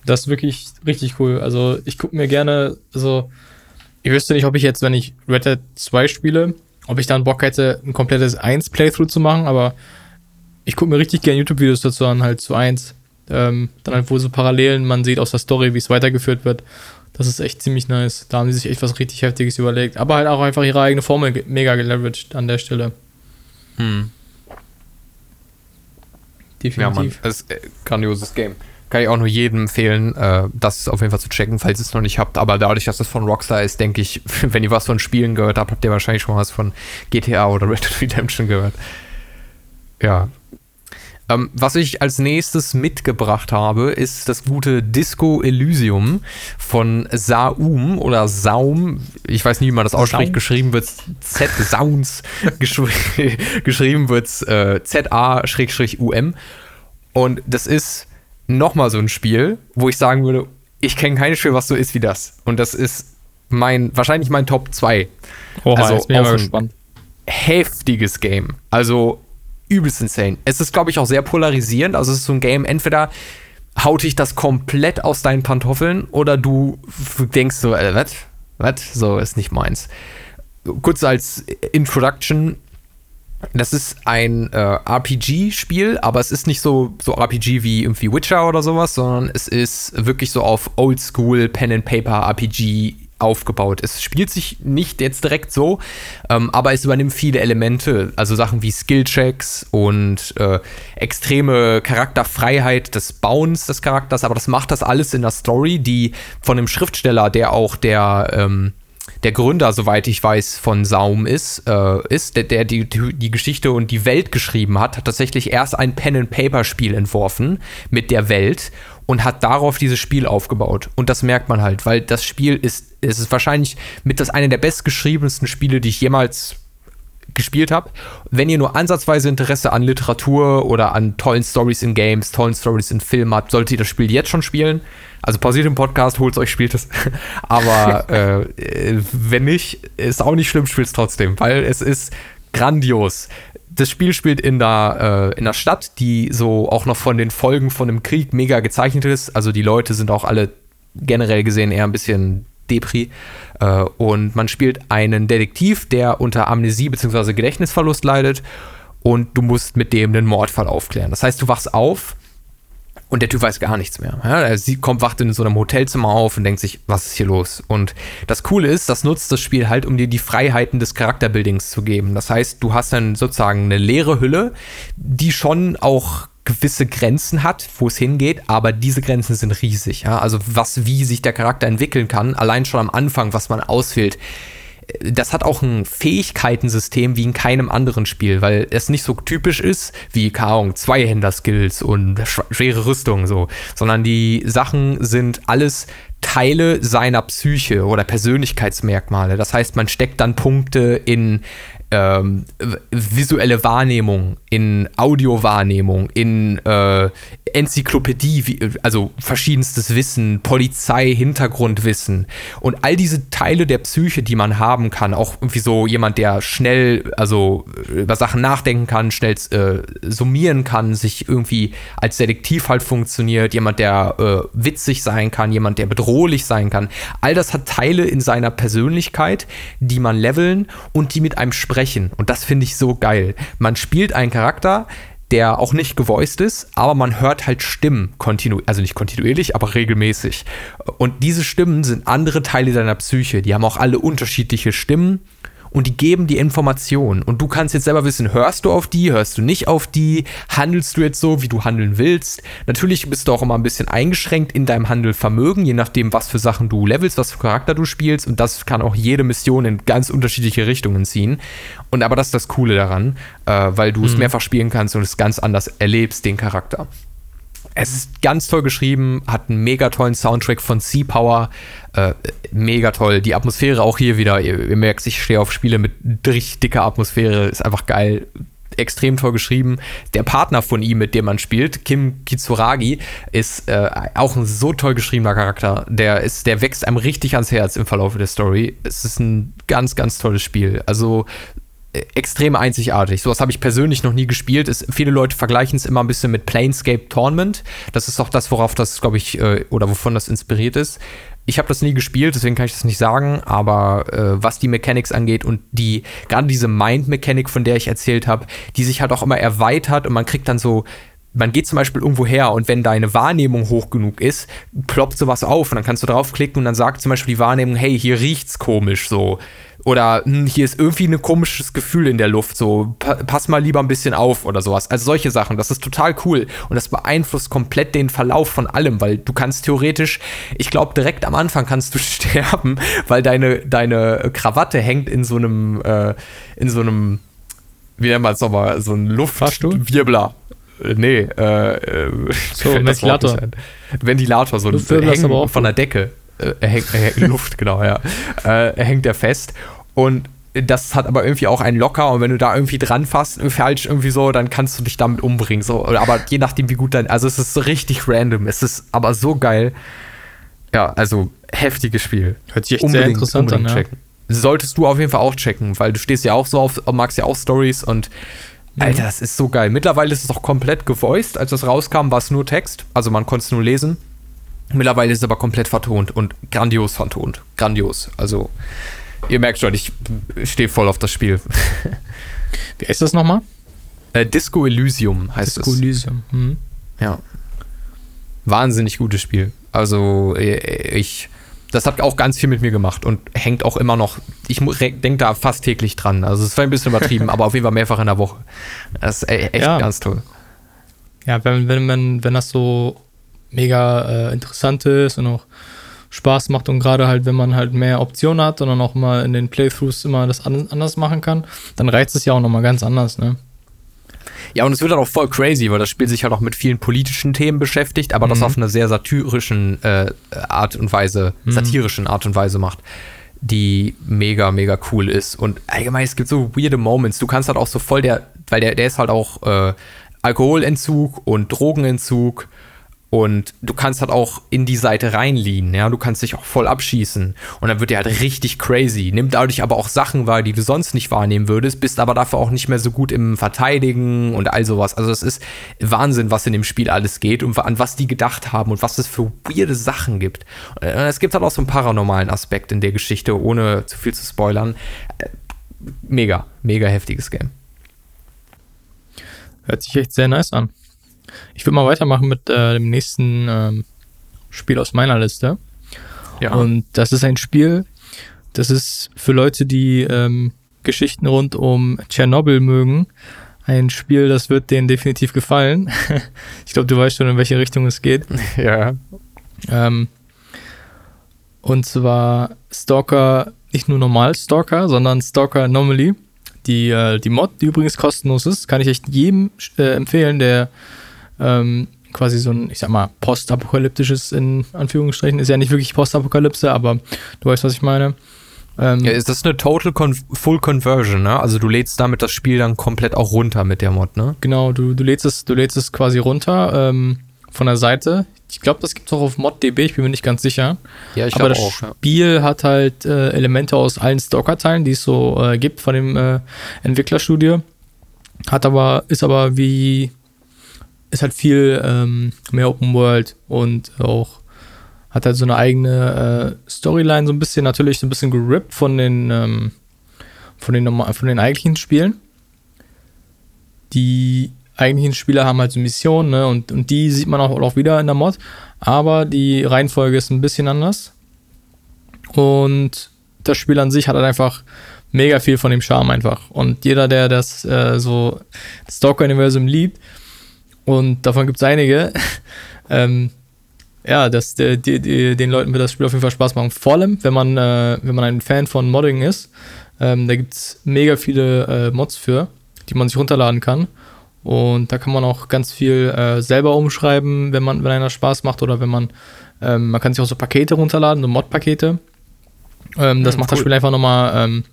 Das ist wirklich richtig cool. Also ich gucke mir gerne, also ich wüsste nicht, ob ich jetzt, wenn ich Red Dead 2 spiele, ob ich dann Bock hätte, ein komplettes 1-Playthrough zu machen, aber ich gucke mir richtig gerne YouTube-Videos dazu an, halt zu 1. Ähm, dann halt, wo so Parallelen man sieht aus der Story, wie es weitergeführt wird. Das ist echt ziemlich nice. Da haben sie sich echt was richtig Heftiges überlegt. Aber halt auch einfach ihre eigene Formel mega geleveraged an der Stelle. Hm. Definitiv. Ja, Mann, das ist ein grandioses Game. Kann ich auch nur jedem empfehlen, äh, das auf jeden Fall zu checken, falls ihr es noch nicht habt. Aber dadurch, dass es von Rockstar ist, denke ich, wenn ihr was von Spielen gehört habt, habt ihr wahrscheinlich schon was von GTA oder Red Dead Redemption gehört. Ja. Ähm, was ich als nächstes mitgebracht habe, ist das gute Disco Elysium von Saum oder Saum. Ich weiß nie, wie man das ausspricht. Saum? Geschrieben wird Z Sounds. geschrieben wird äh, Z-A-U-M. Und das ist nochmal so ein Spiel, wo ich sagen würde, ich kenne kein Spiel, was so ist wie das. Und das ist mein, wahrscheinlich mein Top 2. Oha, also jetzt bin ich mal gespannt. Heftiges Game. Also übelst insane. Es ist, glaube ich, auch sehr polarisierend. Also es ist so ein Game, entweder haut dich das komplett aus deinen Pantoffeln oder du denkst so, äh, was? Was? So ist nicht meins. Kurz als Introduction, das ist ein äh, RPG-Spiel, aber es ist nicht so, so RPG wie irgendwie Witcher oder sowas, sondern es ist wirklich so auf Oldschool Pen and Paper RPG aufgebaut. Es spielt sich nicht jetzt direkt so, ähm, aber es übernimmt viele Elemente, also Sachen wie Skillchecks und äh, extreme Charakterfreiheit des Bauens des Charakters, aber das macht das alles in der Story, die von dem Schriftsteller, der auch der ähm, der Gründer, soweit ich weiß, von Saum ist, äh, ist der, der die, die Geschichte und die Welt geschrieben hat, hat tatsächlich erst ein Pen-and-Paper-Spiel entworfen mit der Welt und hat darauf dieses Spiel aufgebaut. Und das merkt man halt, weil das Spiel ist, es ist wahrscheinlich mit das eine der bestgeschriebensten Spiele, die ich jemals gespielt habe. Wenn ihr nur ansatzweise Interesse an Literatur oder an tollen Stories in Games, tollen Stories in Filmen habt, solltet ihr das Spiel jetzt schon spielen. Also pausiert den Podcast, holt euch, spielt es. Aber äh, wenn nicht, ist auch nicht schlimm, spielt es trotzdem, weil es ist grandios. Das Spiel spielt in der, äh, in der Stadt, die so auch noch von den Folgen von dem Krieg mega gezeichnet ist. Also die Leute sind auch alle generell gesehen eher ein bisschen Depri. Äh, und man spielt einen Detektiv, der unter Amnesie bzw. Gedächtnisverlust leidet. Und du musst mit dem einen Mordfall aufklären. Das heißt, du wachst auf und der Typ weiß gar nichts mehr. Ja, er kommt, wacht in so einem Hotelzimmer auf und denkt sich, was ist hier los? Und das Coole ist, das nutzt das Spiel halt, um dir die Freiheiten des Charakterbuildings zu geben. Das heißt, du hast dann sozusagen eine leere Hülle, die schon auch gewisse Grenzen hat, wo es hingeht, aber diese Grenzen sind riesig. Ja? Also was, wie sich der Charakter entwickeln kann, allein schon am Anfang, was man auswählt, das hat auch ein Fähigkeitensystem wie in keinem anderen Spiel, weil es nicht so typisch ist wie Kaung, Zweihänder-Skills und schwere Rüstung so, sondern die Sachen sind alles Teile seiner Psyche oder Persönlichkeitsmerkmale. Das heißt, man steckt dann Punkte in ähm, visuelle Wahrnehmung, in Audiowahrnehmung, in äh, Enzyklopädie, wie, also verschiedenstes Wissen, Polizei, Hintergrundwissen und all diese Teile der Psyche, die man haben kann, auch irgendwie so jemand, der schnell, also über Sachen nachdenken kann, schnell äh, summieren kann, sich irgendwie als Detektiv halt funktioniert, jemand, der äh, witzig sein kann, jemand, der bedrohlich sein kann. All das hat Teile in seiner Persönlichkeit, die man leveln und die mit einem sprechen. Und das finde ich so geil. Man spielt einen Charakter, der auch nicht gevoiced ist, aber man hört halt Stimmen kontinuierlich, also nicht kontinuierlich, aber regelmäßig. Und diese Stimmen sind andere Teile deiner Psyche. Die haben auch alle unterschiedliche Stimmen und die geben die Informationen. Und du kannst jetzt selber wissen, hörst du auf die, hörst du nicht auf die, handelst du jetzt so, wie du handeln willst. Natürlich bist du auch immer ein bisschen eingeschränkt in deinem Handelvermögen, je nachdem, was für Sachen du levelst, was für Charakter du spielst. Und das kann auch jede Mission in ganz unterschiedliche Richtungen ziehen. Und aber das ist das Coole daran, äh, weil du mhm. es mehrfach spielen kannst und es ganz anders erlebst, den Charakter. Es ist ganz toll geschrieben, hat einen mega tollen Soundtrack von Sea Power. Äh, mega toll. Die Atmosphäre auch hier wieder. Ihr, ihr merkt, ich stehe auf Spiele mit richtig dicker Atmosphäre. Ist einfach geil. Extrem toll geschrieben. Der Partner von ihm, mit dem man spielt, Kim Kitsuragi, ist äh, auch ein so toll geschriebener Charakter. Der, ist, der wächst einem richtig ans Herz im Verlauf der Story. Es ist ein ganz, ganz tolles Spiel. Also extrem einzigartig. Sowas habe ich persönlich noch nie gespielt. Es, viele Leute vergleichen es immer ein bisschen mit Planescape Tournament. Das ist auch das, worauf das, glaube ich, äh, oder wovon das inspiriert ist. Ich habe das nie gespielt, deswegen kann ich das nicht sagen, aber äh, was die Mechanics angeht und die, gerade diese Mind-Mechanik, von der ich erzählt habe, die sich halt auch immer erweitert und man kriegt dann so man geht zum Beispiel irgendwo her und wenn deine Wahrnehmung hoch genug ist, ploppt sowas auf und dann kannst du draufklicken und dann sagt zum Beispiel die Wahrnehmung, hey, hier riecht's komisch so. Oder hm, hier ist irgendwie ein komisches Gefühl in der Luft, so pa pass mal lieber ein bisschen auf oder sowas. Also solche Sachen, das ist total cool und das beeinflusst komplett den Verlauf von allem, weil du kannst theoretisch, ich glaube direkt am Anfang kannst du sterben, weil deine, deine Krawatte hängt in so einem, äh, in so einem, wie nennt man es nochmal, so ein Luftwirbler. Äh, nee, äh, äh so, Ventilator. Ventilator, so ein Hängen von der Decke. Äh, er hängt, er hängt Luft, genau, ja. Äh, er hängt er fest und das hat aber irgendwie auch einen Locker und wenn du da irgendwie dran fasst, falsch irgendwie so, dann kannst du dich damit umbringen. So. Aber je nachdem, wie gut dein. Also es ist richtig random. Es ist aber so geil. Ja, also heftiges Spiel. Hört sich echt unbedingt, sehr interessant an. Ja. Solltest du auf jeden Fall auch checken, weil du stehst ja auch so auf, magst ja auch Stories und. Alter, das ist so geil. Mittlerweile ist es auch komplett gevoiced. Als das rauskam, war es nur Text. Also man konnte es nur lesen. Mittlerweile ist es aber komplett vertont und grandios vertont. Grandios. Also Ihr merkt schon, ich stehe voll auf das Spiel. Wie heißt das nochmal? Äh, Disco Elysium heißt Disco es. Disco Elysium. Mhm. Ja. Wahnsinnig gutes Spiel. Also äh, ich, das hat auch ganz viel mit mir gemacht und hängt auch immer noch. Ich denke da fast täglich dran. Also es war ein bisschen übertrieben, aber auf jeden Fall mehrfach in der Woche. Das ist e-, echt ja. ganz toll. Ja, wenn, wenn, wenn, wenn das so mega äh, interessant ist und auch Spaß macht und gerade halt, wenn man halt mehr Optionen hat und dann auch mal in den Playthroughs immer das anders machen kann, dann reizt es ja auch nochmal ganz anders, ne? Ja, und es wird dann auch voll crazy, weil das Spiel sich halt auch mit vielen politischen Themen beschäftigt, aber mhm. das auf eine sehr satirischen äh, Art und Weise, mhm. satirischen Art und Weise macht, die mega, mega cool ist. Und allgemein, es gibt so weirde Moments. Du kannst halt auch so voll der, weil der, der ist halt auch äh, Alkoholentzug und Drogenentzug und du kannst halt auch in die Seite reinliehen, ja, du kannst dich auch voll abschießen. Und dann wird dir halt richtig crazy. Nimmt dadurch aber auch Sachen wahr, die du sonst nicht wahrnehmen würdest, bist aber dafür auch nicht mehr so gut im Verteidigen und all sowas. Also es ist Wahnsinn, was in dem Spiel alles geht und an was die gedacht haben und was es für weirde Sachen gibt. Und es gibt halt auch so einen paranormalen Aspekt in der Geschichte, ohne zu viel zu spoilern. Mega, mega heftiges Game. Hört sich echt sehr nice an. Ich würde mal weitermachen mit äh, dem nächsten ähm, Spiel aus meiner Liste. Ja. Und das ist ein Spiel, das ist für Leute, die ähm, Geschichten rund um Tschernobyl mögen, ein Spiel, das wird denen definitiv gefallen. ich glaube, du weißt schon, in welche Richtung es geht. Ja. Ähm, und zwar Stalker, nicht nur normal Stalker, sondern Stalker Anomaly. Die, äh, die Mod, die übrigens kostenlos ist, kann ich echt jedem äh, empfehlen, der ähm, quasi so ein, ich sag mal, postapokalyptisches in Anführungsstrichen. Ist ja nicht wirklich Postapokalypse, aber du weißt, was ich meine. Ähm, ja, ist das eine Total Con Full Conversion, ne? Also du lädst damit das Spiel dann komplett auch runter mit der Mod, ne? Genau, du, du lädst es, du lädst es quasi runter ähm, von der Seite. Ich glaube, das gibt es auch auf ModDB, ich bin mir nicht ganz sicher. Ja, ich Aber das auch, Spiel ja. hat halt äh, Elemente aus allen Stalker-Teilen, die es so äh, gibt von dem äh, Entwicklerstudio. Hat aber, ist aber wie ist halt viel ähm, mehr Open World und auch hat halt so eine eigene äh, Storyline, so ein bisschen, natürlich so ein bisschen gerippt von den, ähm, von den, von den eigentlichen Spielen. Die eigentlichen Spieler haben halt so Missionen, ne, und, und die sieht man auch, auch wieder in der Mod, aber die Reihenfolge ist ein bisschen anders. Und das Spiel an sich hat halt einfach mega viel von dem Charme einfach. Und jeder, der das äh, so Stalker-Universum liebt, und davon gibt es einige. ähm, ja, das, die, die, den Leuten wird das Spiel auf jeden Fall Spaß machen. Vor allem, wenn man, äh, wenn man ein Fan von Modding ist. Ähm, da gibt es mega viele äh, Mods für, die man sich runterladen kann. Und da kann man auch ganz viel äh, selber umschreiben, wenn man, wenn einer Spaß macht oder wenn man, ähm, man kann sich auch so Pakete runterladen, so Mod-Pakete. Ähm, das ja, macht cool. das Spiel einfach nochmal ähm,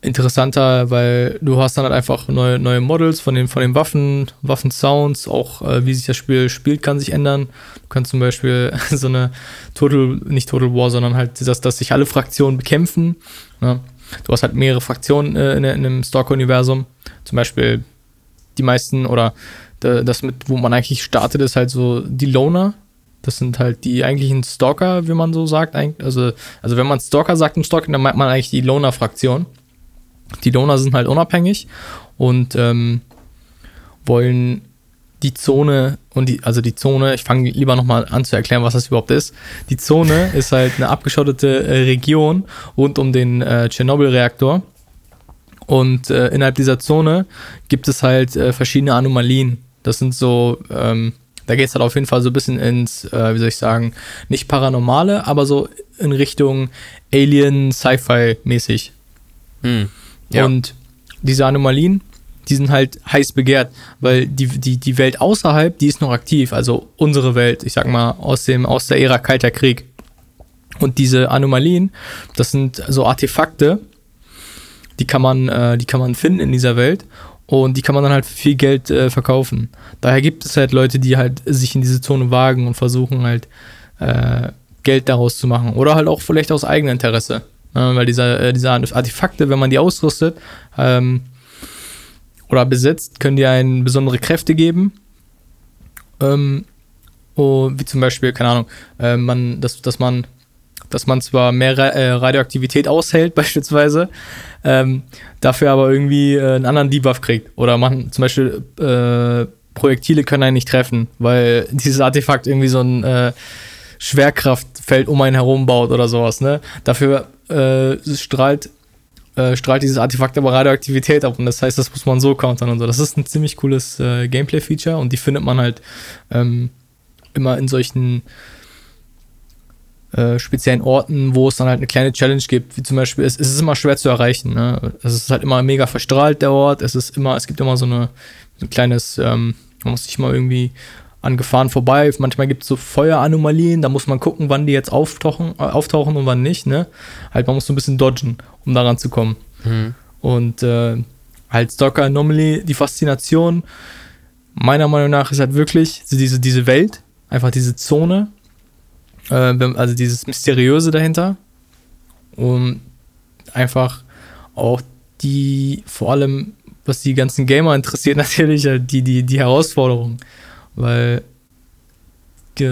interessanter, weil du hast dann halt einfach neue, neue Models von den, von den Waffen, Waffensounds, auch äh, wie sich das Spiel spielt, kann sich ändern. Du kannst zum Beispiel so eine Total, nicht Total War, sondern halt, dass, dass sich alle Fraktionen bekämpfen. Ne? Du hast halt mehrere Fraktionen äh, in, in einem Stalker-Universum. Zum Beispiel die meisten oder das mit, wo man eigentlich startet, ist halt so die Loner. Das sind halt die eigentlichen Stalker, wie man so sagt. Also, also wenn man Stalker sagt im Stalking, dann meint man eigentlich die Loner-Fraktion. Die Donor sind halt unabhängig und ähm, wollen die Zone und die, also die Zone, ich fange lieber nochmal an zu erklären, was das überhaupt ist. Die Zone ist halt eine abgeschottete äh, Region rund um den äh, Tschernobyl-Reaktor. Und äh, innerhalb dieser Zone gibt es halt äh, verschiedene Anomalien. Das sind so, ähm, da geht es halt auf jeden Fall so ein bisschen ins, äh, wie soll ich sagen, nicht paranormale, aber so in Richtung Alien, Sci-Fi mäßig. Hm. Ja. Und diese Anomalien, die sind halt heiß begehrt, weil die, die, die Welt außerhalb, die ist noch aktiv, also unsere Welt, ich sag mal, aus, dem, aus der Ära Kalter Krieg. Und diese Anomalien, das sind so Artefakte, die kann man, äh, die kann man finden in dieser Welt und die kann man dann halt für viel Geld äh, verkaufen. Daher gibt es halt Leute, die halt sich in diese Zone wagen und versuchen halt äh, Geld daraus zu machen. Oder halt auch vielleicht aus eigenem Interesse. Äh, weil diese, äh, diese Artefakte, wenn man die ausrüstet ähm, oder besitzt, können die einen besondere Kräfte geben. Ähm, oh, wie zum Beispiel, keine Ahnung, äh, man, dass, dass man dass man zwar mehr äh, Radioaktivität aushält, beispielsweise, ähm, dafür aber irgendwie äh, einen anderen Debuff kriegt. Oder man zum Beispiel äh, Projektile können einen nicht treffen, weil dieses Artefakt irgendwie so ein Schwerkraftfeld um einen herum baut oder sowas. Ne? Dafür äh, strahlt, äh, strahlt dieses Artefakt aber Radioaktivität ab und das heißt, das muss man so countern und so. Das ist ein ziemlich cooles äh, Gameplay-Feature und die findet man halt ähm, immer in solchen äh, speziellen Orten, wo es dann halt eine kleine Challenge gibt, wie zum Beispiel, es, es ist immer schwer zu erreichen. Ne? Es ist halt immer mega verstrahlt, der Ort. Es ist immer, es gibt immer so eine, ein kleines, ähm, man muss sich mal irgendwie an Gefahren vorbei. Manchmal gibt es so Feueranomalien, da muss man gucken, wann die jetzt auftauchen, äh, auftauchen und wann nicht. Ne? Halt, man muss so ein bisschen dodgen, um daran zu kommen. Mhm. Und äh, halt Stalker Anomaly, die Faszination, meiner Meinung nach, ist halt wirklich diese, diese Welt, einfach diese Zone, äh, also dieses Mysteriöse dahinter. Und einfach auch die, vor allem, was die ganzen Gamer interessiert, natürlich halt die, die, die Herausforderung. Weil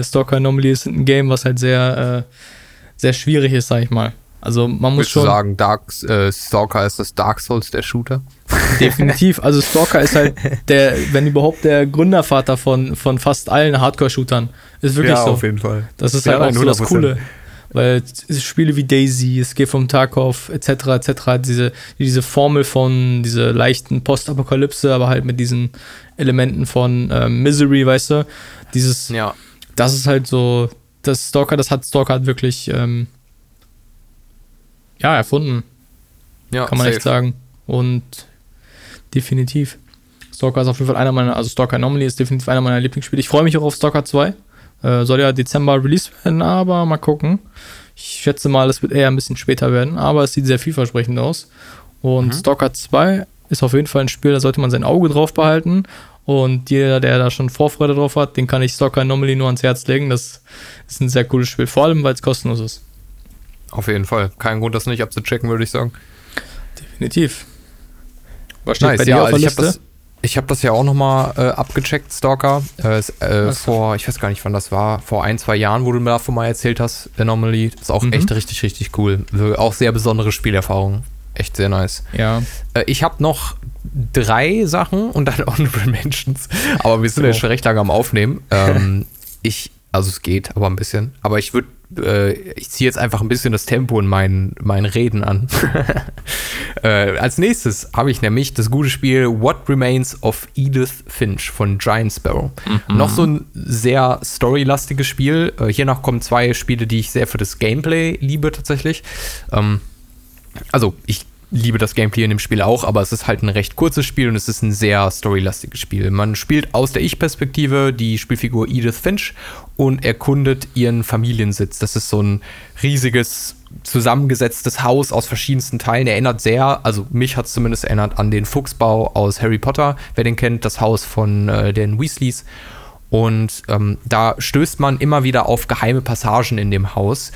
Stalker Anomaly ist ein Game, was halt sehr, äh, sehr schwierig ist, sag ich mal. Also man muss Willst schon. Du sagen, Dark, äh, Stalker ist das Dark Souls der Shooter? Definitiv. Also Stalker ist halt der, wenn überhaupt der Gründervater von, von fast allen Hardcore-Shootern. Ist wirklich ja, so. auf jeden Fall. Das ist ja, halt auch so das Coole. Weil Spiele wie Daisy, Escape from Tarkov, etc., etc., diese, diese Formel von diese leichten Postapokalypse, aber halt mit diesen Elementen von ähm, Misery, weißt du? Dieses, ja. das ist halt so, das Stalker, das hat Stalker halt wirklich, ähm, ja, erfunden. Ja, Kann man safe. echt sagen. Und definitiv. Stalker ist auf jeden Fall einer meiner, also Stalker Anomaly ist definitiv einer meiner Lieblingsspiele. Ich freue mich auch auf Stalker 2. Äh, soll ja Dezember released werden, aber mal gucken. Ich schätze mal, es wird eher ein bisschen später werden, aber es sieht sehr vielversprechend aus. Und mhm. Stalker 2 ist auf jeden Fall ein Spiel, da sollte man sein Auge drauf behalten. Und jeder, der da schon Vorfreude drauf hat, den kann ich Stalker Anomaly nur ans Herz legen. Das ist ein sehr cooles Spiel, vor allem weil es kostenlos ist. Auf jeden Fall. Kein Grund, das nicht abzuchecken, würde ich sagen. Definitiv. Was steht nice, bei dir ja, auf der Liste? Ich habe das ja auch nochmal äh, abgecheckt, Stalker. Äh, äh, vor, ich weiß gar nicht, wann das war, vor ein, zwei Jahren, wo du mir davon mal erzählt hast, Anomaly. Das ist auch mhm. echt richtig, richtig cool. Auch sehr besondere Spielerfahrung. Echt sehr nice. Ja. Äh, ich habe noch drei Sachen und dann Honorable Mentions. Aber wir sind oh. ja schon recht lange am Aufnehmen. Ähm, ich, also es geht, aber ein bisschen. Aber ich würde äh, ich ziehe jetzt einfach ein bisschen das Tempo in meinen, meinen Reden an. äh, als nächstes habe ich nämlich das gute Spiel What Remains of Edith Finch von Giant Sparrow. Mhm. Noch so ein sehr storylastiges Spiel. Äh, hiernach kommen zwei Spiele, die ich sehr für das Gameplay liebe tatsächlich. Ähm, also ich liebe das Gameplay in dem Spiel auch, aber es ist halt ein recht kurzes Spiel und es ist ein sehr storylastiges Spiel. Man spielt aus der Ich-Perspektive die Spielfigur Edith Finch und erkundet ihren Familiensitz. Das ist so ein riesiges zusammengesetztes Haus aus verschiedensten Teilen. Erinnert sehr, also mich hat es zumindest erinnert an den Fuchsbau aus Harry Potter. Wer den kennt, das Haus von äh, den Weasleys. Und ähm, da stößt man immer wieder auf geheime Passagen in dem Haus.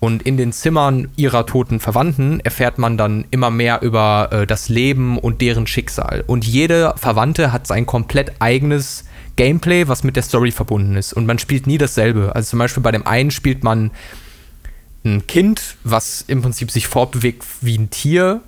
Und in den Zimmern ihrer toten Verwandten erfährt man dann immer mehr über äh, das Leben und deren Schicksal. Und jede Verwandte hat sein komplett eigenes Gameplay, was mit der Story verbunden ist. Und man spielt nie dasselbe. Also zum Beispiel bei dem einen spielt man ein Kind, was im Prinzip sich fortbewegt wie ein Tier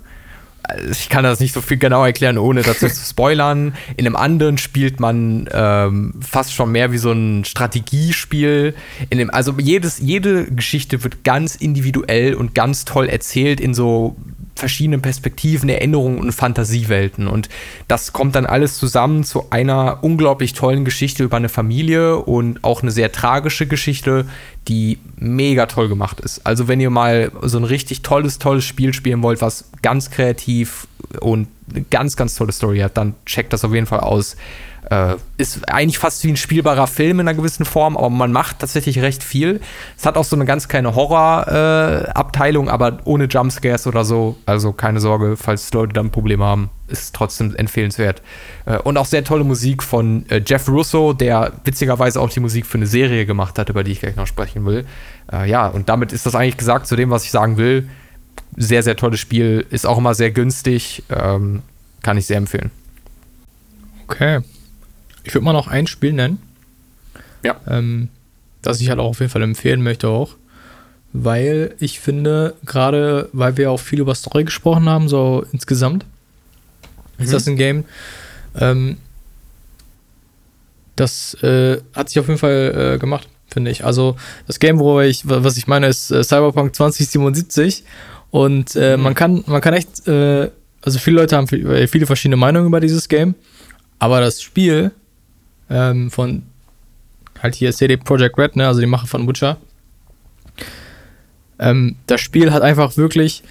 ich kann das nicht so viel genau erklären, ohne dazu zu spoilern. In einem anderen spielt man ähm, fast schon mehr wie so ein Strategiespiel. In dem, also jedes, jede Geschichte wird ganz individuell und ganz toll erzählt in so verschiedenen Perspektiven, Erinnerungen und Fantasiewelten. Und das kommt dann alles zusammen zu einer unglaublich tollen Geschichte über eine Familie und auch eine sehr tragische Geschichte, die mega toll gemacht ist. Also wenn ihr mal so ein richtig tolles, tolles Spiel spielen wollt, was ganz kreativ und eine ganz, ganz tolle Story hat, dann checkt das auf jeden Fall aus. Äh, ist eigentlich fast wie ein spielbarer Film in einer gewissen Form, aber man macht tatsächlich recht viel. Es hat auch so eine ganz kleine Horror-Abteilung, äh, aber ohne Jumpscares oder so. Also keine Sorge, falls Leute dann Probleme haben, ist trotzdem empfehlenswert. Äh, und auch sehr tolle Musik von äh, Jeff Russo, der witzigerweise auch die Musik für eine Serie gemacht hat, über die ich gleich noch sprechen will. Äh, ja, und damit ist das eigentlich gesagt zu dem, was ich sagen will. Sehr, sehr tolles Spiel, ist auch immer sehr günstig, ähm, kann ich sehr empfehlen. Okay. Ich würde mal noch ein Spiel nennen. Ja. Ähm, das ich halt auch auf jeden Fall empfehlen möchte auch. Weil ich finde, gerade weil wir auch viel über Story gesprochen haben, so insgesamt, mhm. ist das ein Game, ähm, das äh, hat sich auf jeden Fall äh, gemacht, finde ich. Also das Game, wo ich, was ich meine, ist äh, Cyberpunk 2077 und äh, mhm. man kann, man kann echt, äh, also viele Leute haben viele verschiedene Meinungen über dieses Game, aber das Spiel ähm, von halt hier CD Projekt Red, ne, also die Macher von Witcher, Ähm, das Spiel hat einfach wirklich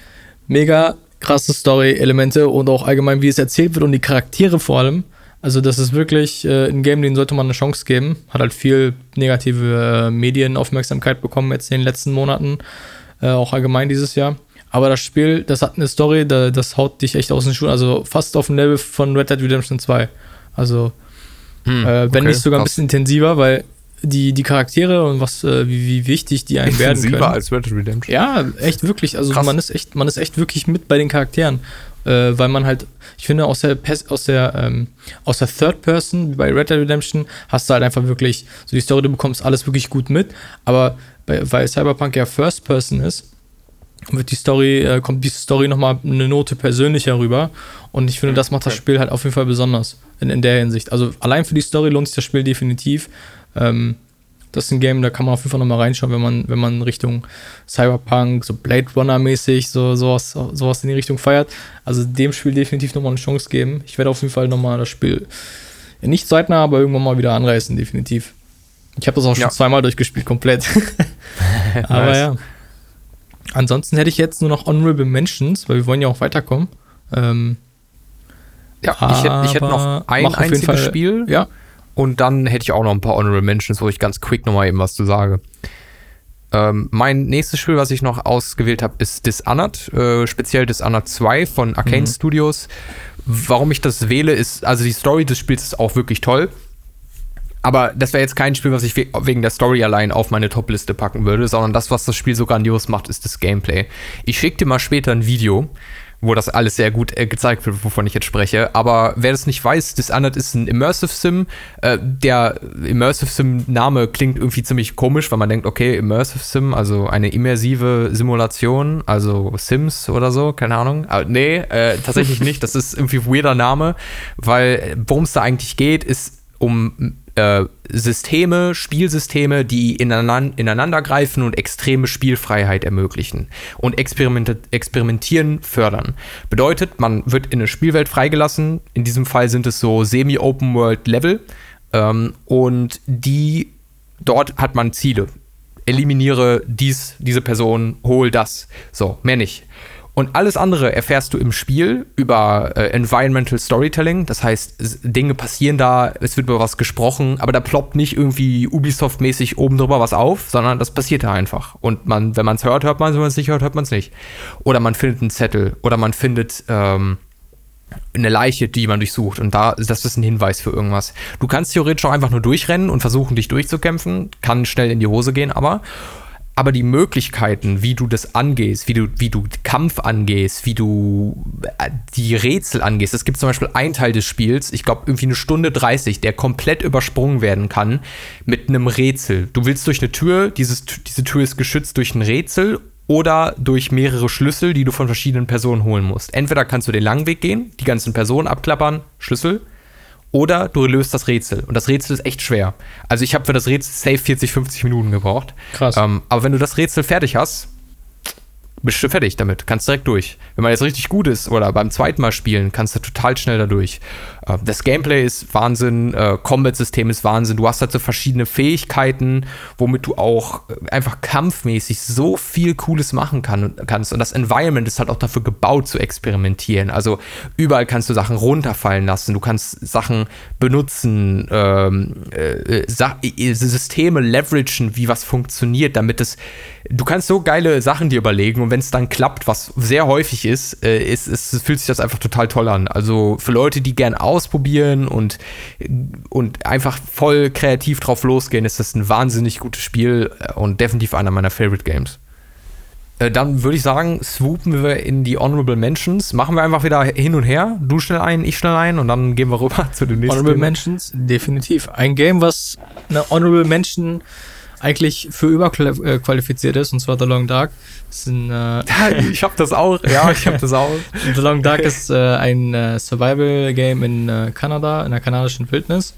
mega krasse Story-Elemente und auch allgemein, wie es erzählt wird und die Charaktere vor allem. Also, das ist wirklich äh, ein Game, den sollte man eine Chance geben. Hat halt viel negative äh, Medienaufmerksamkeit bekommen jetzt in den letzten Monaten, äh, auch allgemein dieses Jahr. Aber das Spiel, das hat eine Story, da, das haut dich echt aus den Schuhen. Also fast auf dem Level von Red Dead Redemption 2. Also, hm, äh, wenn okay, nicht sogar ein bisschen intensiver, weil die, die Charaktere und was, äh, wie, wie wichtig die einem werden können. als Red Dead Redemption. Ja, echt wirklich. Also man ist echt, man ist echt wirklich mit bei den Charakteren. Äh, weil man halt, ich finde, aus der, aus der, ähm, aus der Third Person, bei Red Dead Redemption, hast du halt einfach wirklich, so die Story, du bekommst alles wirklich gut mit, aber bei, weil Cyberpunk ja First Person ist, wird die Story, äh, kommt die Story nochmal eine Note persönlicher rüber. Und ich finde, das macht das Spiel halt auf jeden Fall besonders in, in der Hinsicht. Also allein für die Story lohnt sich das Spiel definitiv. Ähm, das ist ein Game, da kann man auf jeden Fall nochmal reinschauen, wenn man, wenn man Richtung Cyberpunk, so Blade Runner-mäßig, so, sowas, sowas in die Richtung feiert. Also dem Spiel definitiv nochmal eine Chance geben. Ich werde auf jeden Fall nochmal das Spiel nicht zeitnah, aber irgendwann mal wieder anreißen, definitiv. Ich habe das auch schon ja. zweimal durchgespielt, komplett. aber nice. ja. Ansonsten hätte ich jetzt nur noch Honorable Mentions, weil wir wollen ja auch weiterkommen. Ähm, ja, ich hätte, ich hätte noch ein einziges Spiel. Ja. Und dann hätte ich auch noch ein paar Honorable Mentions, wo ich ganz quick nochmal eben was zu sage. Ähm, mein nächstes Spiel, was ich noch ausgewählt habe, ist Dishonored, äh, speziell Dishonored 2 von Arcane mhm. Studios. Warum ich das wähle, ist, also die Story des Spiels ist auch wirklich toll. Aber das wäre jetzt kein Spiel, was ich wegen der Story allein auf meine Top-Liste packen würde, sondern das, was das Spiel so grandios macht, ist das Gameplay. Ich schicke dir mal später ein Video, wo das alles sehr gut äh, gezeigt wird, wovon ich jetzt spreche. Aber wer das nicht weiß, Dishonored ist ein Immersive Sim. Äh, der Immersive Sim-Name klingt irgendwie ziemlich komisch, weil man denkt, okay, Immersive Sim, also eine immersive Simulation, also Sims oder so, keine Ahnung. Aber nee, äh, tatsächlich nicht. Das ist irgendwie ein weirder Name, weil worum es da eigentlich geht, ist um äh, Systeme, Spielsysteme, die ineinander, ineinander greifen und extreme Spielfreiheit ermöglichen und experimentieren fördern. Bedeutet, man wird in eine Spielwelt freigelassen. In diesem Fall sind es so Semi-Open-World-Level ähm, und die dort hat man Ziele. Eliminiere dies, diese Person, hol das. So, mehr nicht. Und alles andere erfährst du im Spiel über äh, Environmental Storytelling. Das heißt, Dinge passieren da, es wird über was gesprochen, aber da ploppt nicht irgendwie Ubisoft-mäßig oben drüber was auf, sondern das passiert da einfach. Und man, wenn man es hört, hört man es, wenn man es nicht hört, hört man es nicht. Oder man findet einen Zettel oder man findet ähm, eine Leiche, die man durchsucht. Und da das ist ein Hinweis für irgendwas. Du kannst theoretisch auch einfach nur durchrennen und versuchen, dich durchzukämpfen. Kann schnell in die Hose gehen, aber aber die Möglichkeiten, wie du das angehst, wie du, wie du Kampf angehst, wie du äh, die Rätsel angehst. Es gibt zum Beispiel einen Teil des Spiels, ich glaube irgendwie eine Stunde 30, der komplett übersprungen werden kann mit einem Rätsel. Du willst durch eine Tür, dieses, diese Tür ist geschützt durch ein Rätsel oder durch mehrere Schlüssel, die du von verschiedenen Personen holen musst. Entweder kannst du den langen Weg gehen, die ganzen Personen abklappern, Schlüssel, oder du löst das Rätsel. Und das Rätsel ist echt schwer. Also ich habe für das Rätsel safe 40, 50 Minuten gebraucht. Krass. Ähm, aber wenn du das Rätsel fertig hast, bist du fertig damit, kannst direkt durch. Wenn man jetzt richtig gut ist oder beim zweiten Mal spielen, kannst du total schnell da durch. Äh, das Gameplay ist Wahnsinn, äh, Combat-System ist Wahnsinn. Du hast halt so verschiedene Fähigkeiten, womit du auch äh, einfach kampfmäßig so viel Cooles machen kann, kannst. Und das Environment ist halt auch dafür gebaut zu experimentieren. Also überall kannst du Sachen runterfallen lassen, du kannst Sachen benutzen, ähm, äh, Sa Systeme leveragen, wie was funktioniert, damit es. Du kannst so geile Sachen dir überlegen und wenn es dann klappt, was sehr häufig ist, äh, ist, ist, fühlt sich das einfach total toll an. Also für Leute, die gern ausprobieren und, und einfach voll kreativ drauf losgehen, ist das ein wahnsinnig gutes Spiel äh, und definitiv einer meiner Favorite Games. Äh, dann würde ich sagen, swoopen wir in die Honorable Mentions. Machen wir einfach wieder hin und her. Du schnell ein, ich schnell ein und dann gehen wir rüber zu den nächsten. Honorable Mentions, definitiv. Ein Game, was eine Honorable Mention eigentlich für überqualifiziert ist, und zwar The Long Dark. Ein, äh, ich hab das auch, ja, ich hab das auch. The Long Dark ist äh, ein äh, Survival-Game in äh, Kanada, in der kanadischen Wildnis.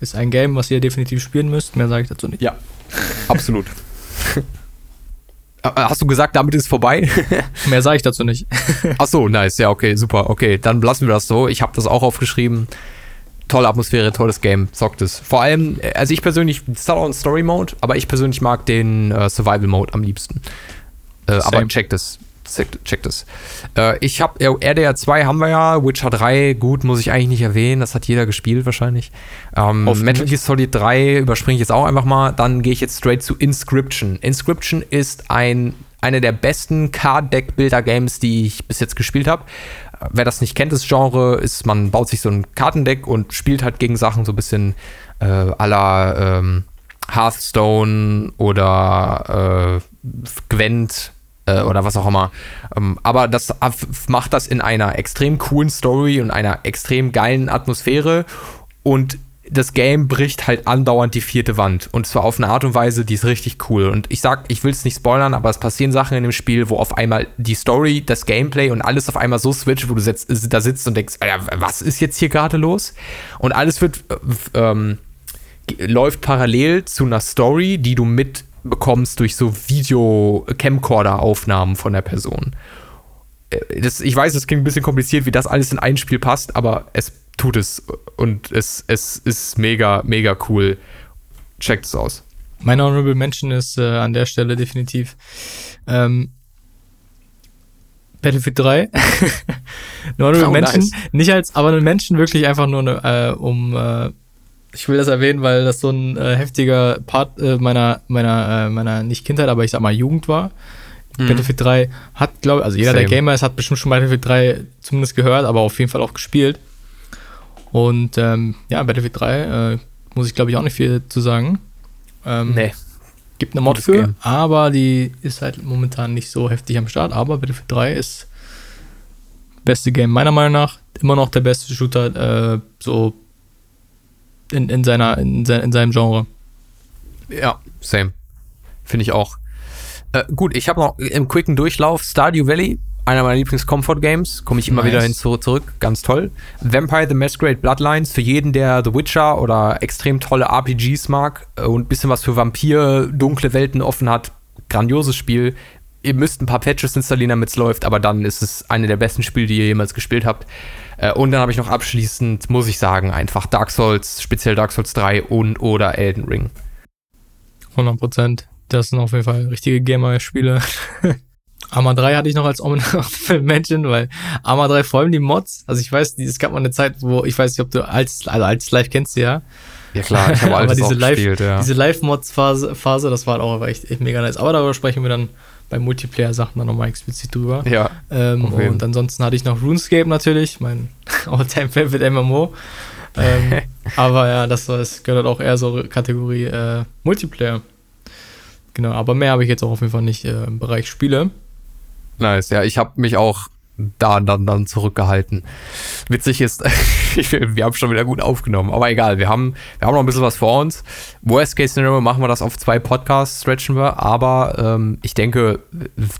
Ist ein Game, was ihr definitiv spielen müsst. Mehr sage ich dazu nicht. Ja, absolut. Äh, hast du gesagt, damit ist es vorbei? Mehr sage ich dazu nicht. Ach so, nice. Ja, okay, super. Okay, dann lassen wir das so. Ich habe das auch aufgeschrieben tolle Atmosphäre, tolles Game, zockt es. Vor allem, äh, also ich persönlich, es hat auch einen Story Mode, aber ich persönlich mag den äh, Survival Mode am liebsten. Äh, aber checkt es. Checkt es. Äh, ich habe RDR 2 haben wir ja, Witcher 3, gut, muss ich eigentlich nicht erwähnen, das hat jeder gespielt wahrscheinlich. Ähm, Metal Gear Solid 3 überspringe ich jetzt auch einfach mal. Dann gehe ich jetzt straight zu Inscription. Inscription ist ein eine der besten Card-Deck-Builder-Games, die ich bis jetzt gespielt habe. Wer das nicht kennt, das Genre, ist, man baut sich so ein Kartendeck und spielt halt gegen Sachen so ein bisschen äh, la ähm, Hearthstone oder äh, Gwent äh, oder was auch immer. Ähm, aber das macht das in einer extrem coolen Story und einer extrem geilen Atmosphäre und das Game bricht halt andauernd die vierte Wand. Und zwar auf eine Art und Weise, die ist richtig cool. Und ich sag, ich will es nicht spoilern, aber es passieren Sachen in dem Spiel, wo auf einmal die Story, das Gameplay und alles auf einmal so switcht, wo du setzt, da sitzt und denkst, was ist jetzt hier gerade los? Und alles wird, äh, ähm, läuft parallel zu einer Story, die du mitbekommst durch so Video-Camcorder-Aufnahmen von der Person. Äh, das, ich weiß, es klingt ein bisschen kompliziert, wie das alles in ein Spiel passt, aber es tut es und es, es ist mega, mega cool. Checkt es aus. Mein Honorable Mention ist äh, an der Stelle definitiv ähm, Battlefield 3. Honorable oh, Mention, nice. nicht als, aber ein Menschen wirklich einfach nur ne, äh, um äh, ich will das erwähnen, weil das so ein äh, heftiger Part äh, meiner, meiner, äh, meiner, nicht Kindheit, aber ich sag mal Jugend war. Mhm. Battlefield 3 hat, glaube ich, also jeder, Same. der Gamer ist, hat bestimmt schon Battlefield 3 zumindest gehört, aber auf jeden Fall auch gespielt. Und ähm, ja, Battlefield 3 äh, muss ich glaube ich auch nicht viel zu sagen. Ähm, nee. Gibt eine Mod für, Game. aber die ist halt momentan nicht so heftig am Start. Aber Battlefield 3 ist beste Game meiner Meinung nach. Immer noch der beste Shooter, äh, so in, in, seiner, in, in seinem Genre. Ja, same. Finde ich auch. Äh, gut, ich habe noch im quicken Durchlauf Stardew Valley einer meiner Lieblings-Comfort-Games. Komme ich immer nice. wieder hin zurück. Ganz toll. Vampire the Masquerade Bloodlines für jeden, der The Witcher oder extrem tolle RPGs mag äh, und ein bisschen was für Vampir, dunkle Welten offen hat. Grandioses Spiel. Ihr müsst ein paar Patches installieren, damit es läuft, aber dann ist es eine der besten Spiele, die ihr jemals gespielt habt. Äh, und dann habe ich noch abschließend, muss ich sagen, einfach Dark Souls, speziell Dark Souls 3 und oder Elden Ring. 100 Prozent. Das sind auf jeden Fall richtige Gamer-Spiele. Arma 3 hatte ich noch als Mention, weil Arma 3 vor allem die Mods, also ich weiß, es gab mal eine Zeit, wo, ich weiß nicht, ob du als, also als Live kennst du ja. Ja klar, ich habe alles diese Live, gespielt, ja. Diese Live-Mods-Phase, Phase, das war halt auch echt, echt mega nice. Aber darüber sprechen wir dann bei Multiplayer-Sachen dann nochmal explizit drüber. Ja. Ähm, und ansonsten hatte ich noch RuneScape natürlich, mein All-Time-Favorite MMO. ähm, aber ja, das, das gehört auch eher so Kategorie äh, Multiplayer. Genau, aber mehr habe ich jetzt auch auf jeden Fall nicht äh, im Bereich Spiele. Nice, ja, ich habe mich auch da dann, dann zurückgehalten. Witzig ist, wir haben schon wieder gut aufgenommen, aber egal, wir haben, wir haben noch ein bisschen was vor uns. Worst Case Scenario machen wir das auf zwei Podcasts, stretchen wir, aber ähm, ich denke,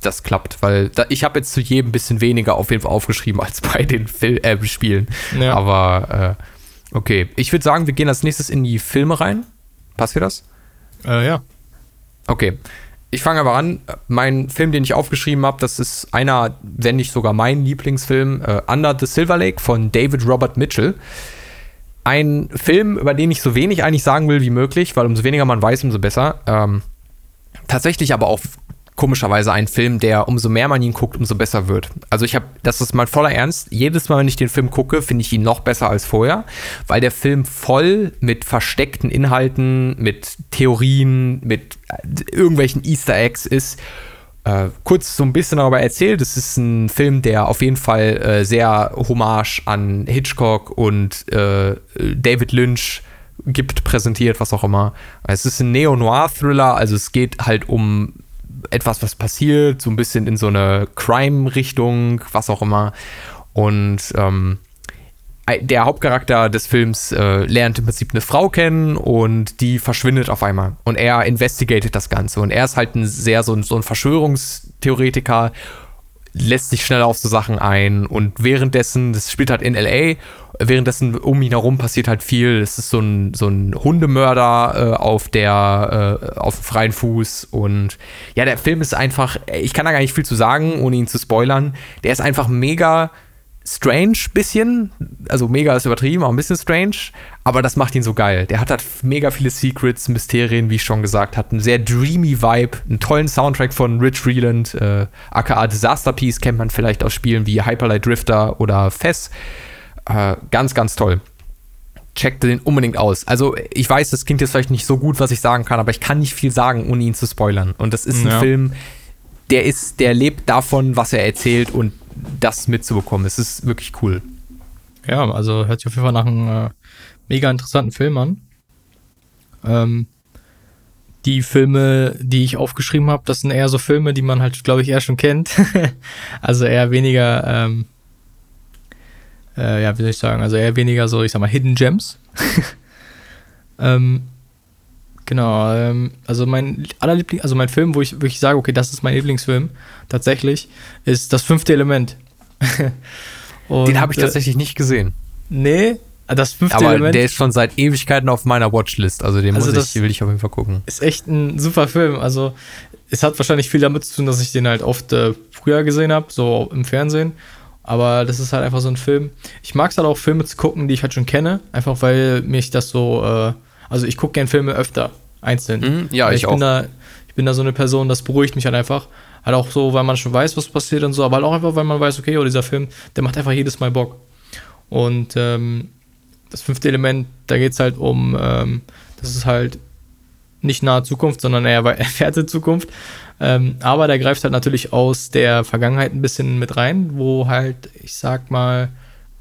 das klappt, weil da, ich habe jetzt zu jedem ein bisschen weniger auf jeden Fall aufgeschrieben als bei den Fil äh, Spielen. Ja. Aber äh, okay, ich würde sagen, wir gehen als nächstes in die Filme rein. Passt dir das? Äh, ja. Okay ich fange aber an. Mein Film, den ich aufgeschrieben habe, das ist einer, wenn nicht sogar mein Lieblingsfilm, äh, Under the Silver Lake von David Robert Mitchell. Ein Film, über den ich so wenig eigentlich sagen will wie möglich, weil umso weniger man weiß, umso besser. Ähm, tatsächlich aber auch komischerweise ein Film, der umso mehr man ihn guckt, umso besser wird. Also ich habe, das ist mal voller Ernst, jedes Mal, wenn ich den Film gucke, finde ich ihn noch besser als vorher, weil der Film voll mit versteckten Inhalten, mit Theorien, mit äh, irgendwelchen Easter Eggs ist. Äh, kurz so ein bisschen darüber erzählt, es ist ein Film, der auf jeden Fall äh, sehr Hommage an Hitchcock und äh, David Lynch gibt, präsentiert, was auch immer. Es ist ein Neo-Noir-Thriller, also es geht halt um etwas, was passiert, so ein bisschen in so eine Crime-Richtung, was auch immer. Und ähm, der Hauptcharakter des Films äh, lernt im Prinzip eine Frau kennen und die verschwindet auf einmal. Und er investigatet das Ganze. Und er ist halt ein sehr so ein, so ein Verschwörungstheoretiker lässt sich schnell auf so Sachen ein und währenddessen, das spielt halt in LA, währenddessen um ihn herum passiert halt viel. Es ist so ein, so ein Hundemörder äh, auf der, äh, auf dem freien Fuß und ja, der Film ist einfach, ich kann da gar nicht viel zu sagen, ohne ihn zu spoilern. Der ist einfach mega strange bisschen, also mega ist übertrieben, auch ein bisschen strange, aber das macht ihn so geil. Der hat halt mega viele Secrets, Mysterien, wie ich schon gesagt habe, einen sehr dreamy Vibe, einen tollen Soundtrack von Rich Freeland, äh, aka Disaster Piece kennt man vielleicht aus Spielen wie Hyperlight Drifter oder Fess. Äh, ganz, ganz toll. Checkt den unbedingt aus. Also, ich weiß, das klingt jetzt vielleicht nicht so gut, was ich sagen kann, aber ich kann nicht viel sagen, ohne ihn zu spoilern. Und das ist ein Ja. Film, der ist, der lebt davon, was er erzählt und das mitzubekommen. Es ist wirklich cool. Ja, also hört sich auf jeden Fall nach einem äh, mega interessanten Film an. Ähm, die Filme, die ich aufgeschrieben habe, das sind eher so Filme, die man halt, glaube ich, eher schon kennt. also eher weniger, ähm, äh, ja, wie soll ich sagen, also eher weniger so, ich sag mal, Hidden Gems. ähm, genau, ähm, also mein allerliebling, also mein Film, wo ich wirklich sage, okay, das ist mein Lieblingsfilm, tatsächlich, ist das fünfte Element. Und, Den habe ich äh, tatsächlich nicht gesehen. Nee, das fünfte Aber Element der ist schon seit Ewigkeiten auf meiner Watchlist. Also den Also muss ich, will ich auf jeden Fall gucken. ist echt ein super Film. Also es hat wahrscheinlich viel damit zu tun, dass ich den halt oft äh, früher gesehen habe, so im Fernsehen. Aber das ist halt einfach so ein Film. Ich mag es halt auch, Filme zu gucken, die ich halt schon kenne. Einfach weil mich das so, äh, also ich gucke gerne Filme öfter, einzeln. Mhm, ja, Weil ich ich auch. Bin da, ich bin da so eine Person, das beruhigt mich halt einfach. Halt auch so, weil man schon weiß, was passiert und so, aber halt auch einfach, weil man weiß, okay, oh, dieser Film, der macht einfach jedes Mal Bock. Und ähm, das fünfte Element, da geht es halt um, ähm, das ist halt nicht nahe Zukunft, sondern eher entfernte Zukunft. Ähm, aber der greift halt natürlich aus der Vergangenheit ein bisschen mit rein, wo halt, ich sag mal,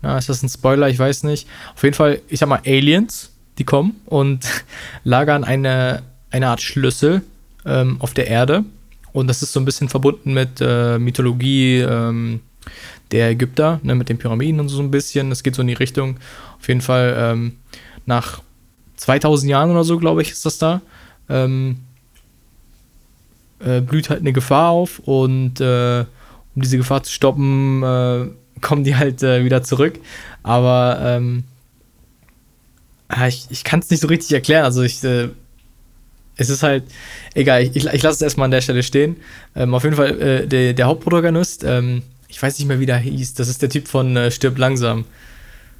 na, ist das ein Spoiler? Ich weiß nicht. Auf jeden Fall, ich sag mal, Aliens, die kommen und lagern eine, eine Art Schlüssel ähm, auf der Erde. Und das ist so ein bisschen verbunden mit äh, Mythologie ähm, der Ägypter, ne, mit den Pyramiden und so ein bisschen. Das geht so in die Richtung. Auf jeden Fall ähm, nach 2000 Jahren oder so, glaube ich, ist das da. Ähm, äh, blüht halt eine Gefahr auf und äh, um diese Gefahr zu stoppen, äh, kommen die halt äh, wieder zurück. Aber ähm, ich, ich kann es nicht so richtig erklären. Also ich, äh, es ist halt, egal, ich, ich lasse es erstmal an der Stelle stehen. Ähm, auf jeden Fall, der, der Hauptprotagonist, ähm, ich weiß nicht mehr, wie der hieß, das ist der Typ von Stirb langsam.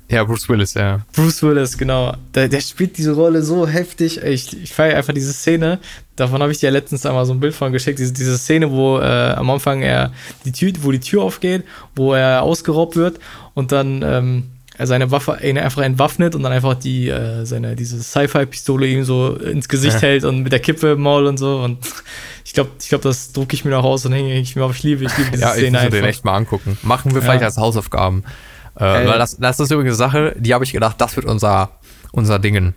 Ja, Bruce Willis, ja. Bruce Willis, genau. Der, der spielt diese Rolle so heftig. Ich, ich feiere einfach diese Szene. Davon habe ich dir letztens einmal so ein Bild von geschickt. Diese, diese Szene, wo äh, am Anfang er die Tür, wo die Tür aufgeht, wo er ausgeraubt wird und dann ähm, er seine Waffe ihn einfach entwaffnet und dann einfach die äh, seine diese Sci-Fi-Pistole ihm so ins Gesicht Ja. hält und mit der Kippe im Maul und so. Und ich glaube, ich glaube, das drucke ich mir noch aus und hänge ich mir auf. Ich liebe, ich liebe diese Ja, ich Szene muss mir einfach. den echt mal angucken. Machen wir vielleicht Ja. als Hausaufgaben. Äh, Ey. weil das, das ist übrigens eine Sache, die habe ich gedacht, das wird unser, unser Dingen.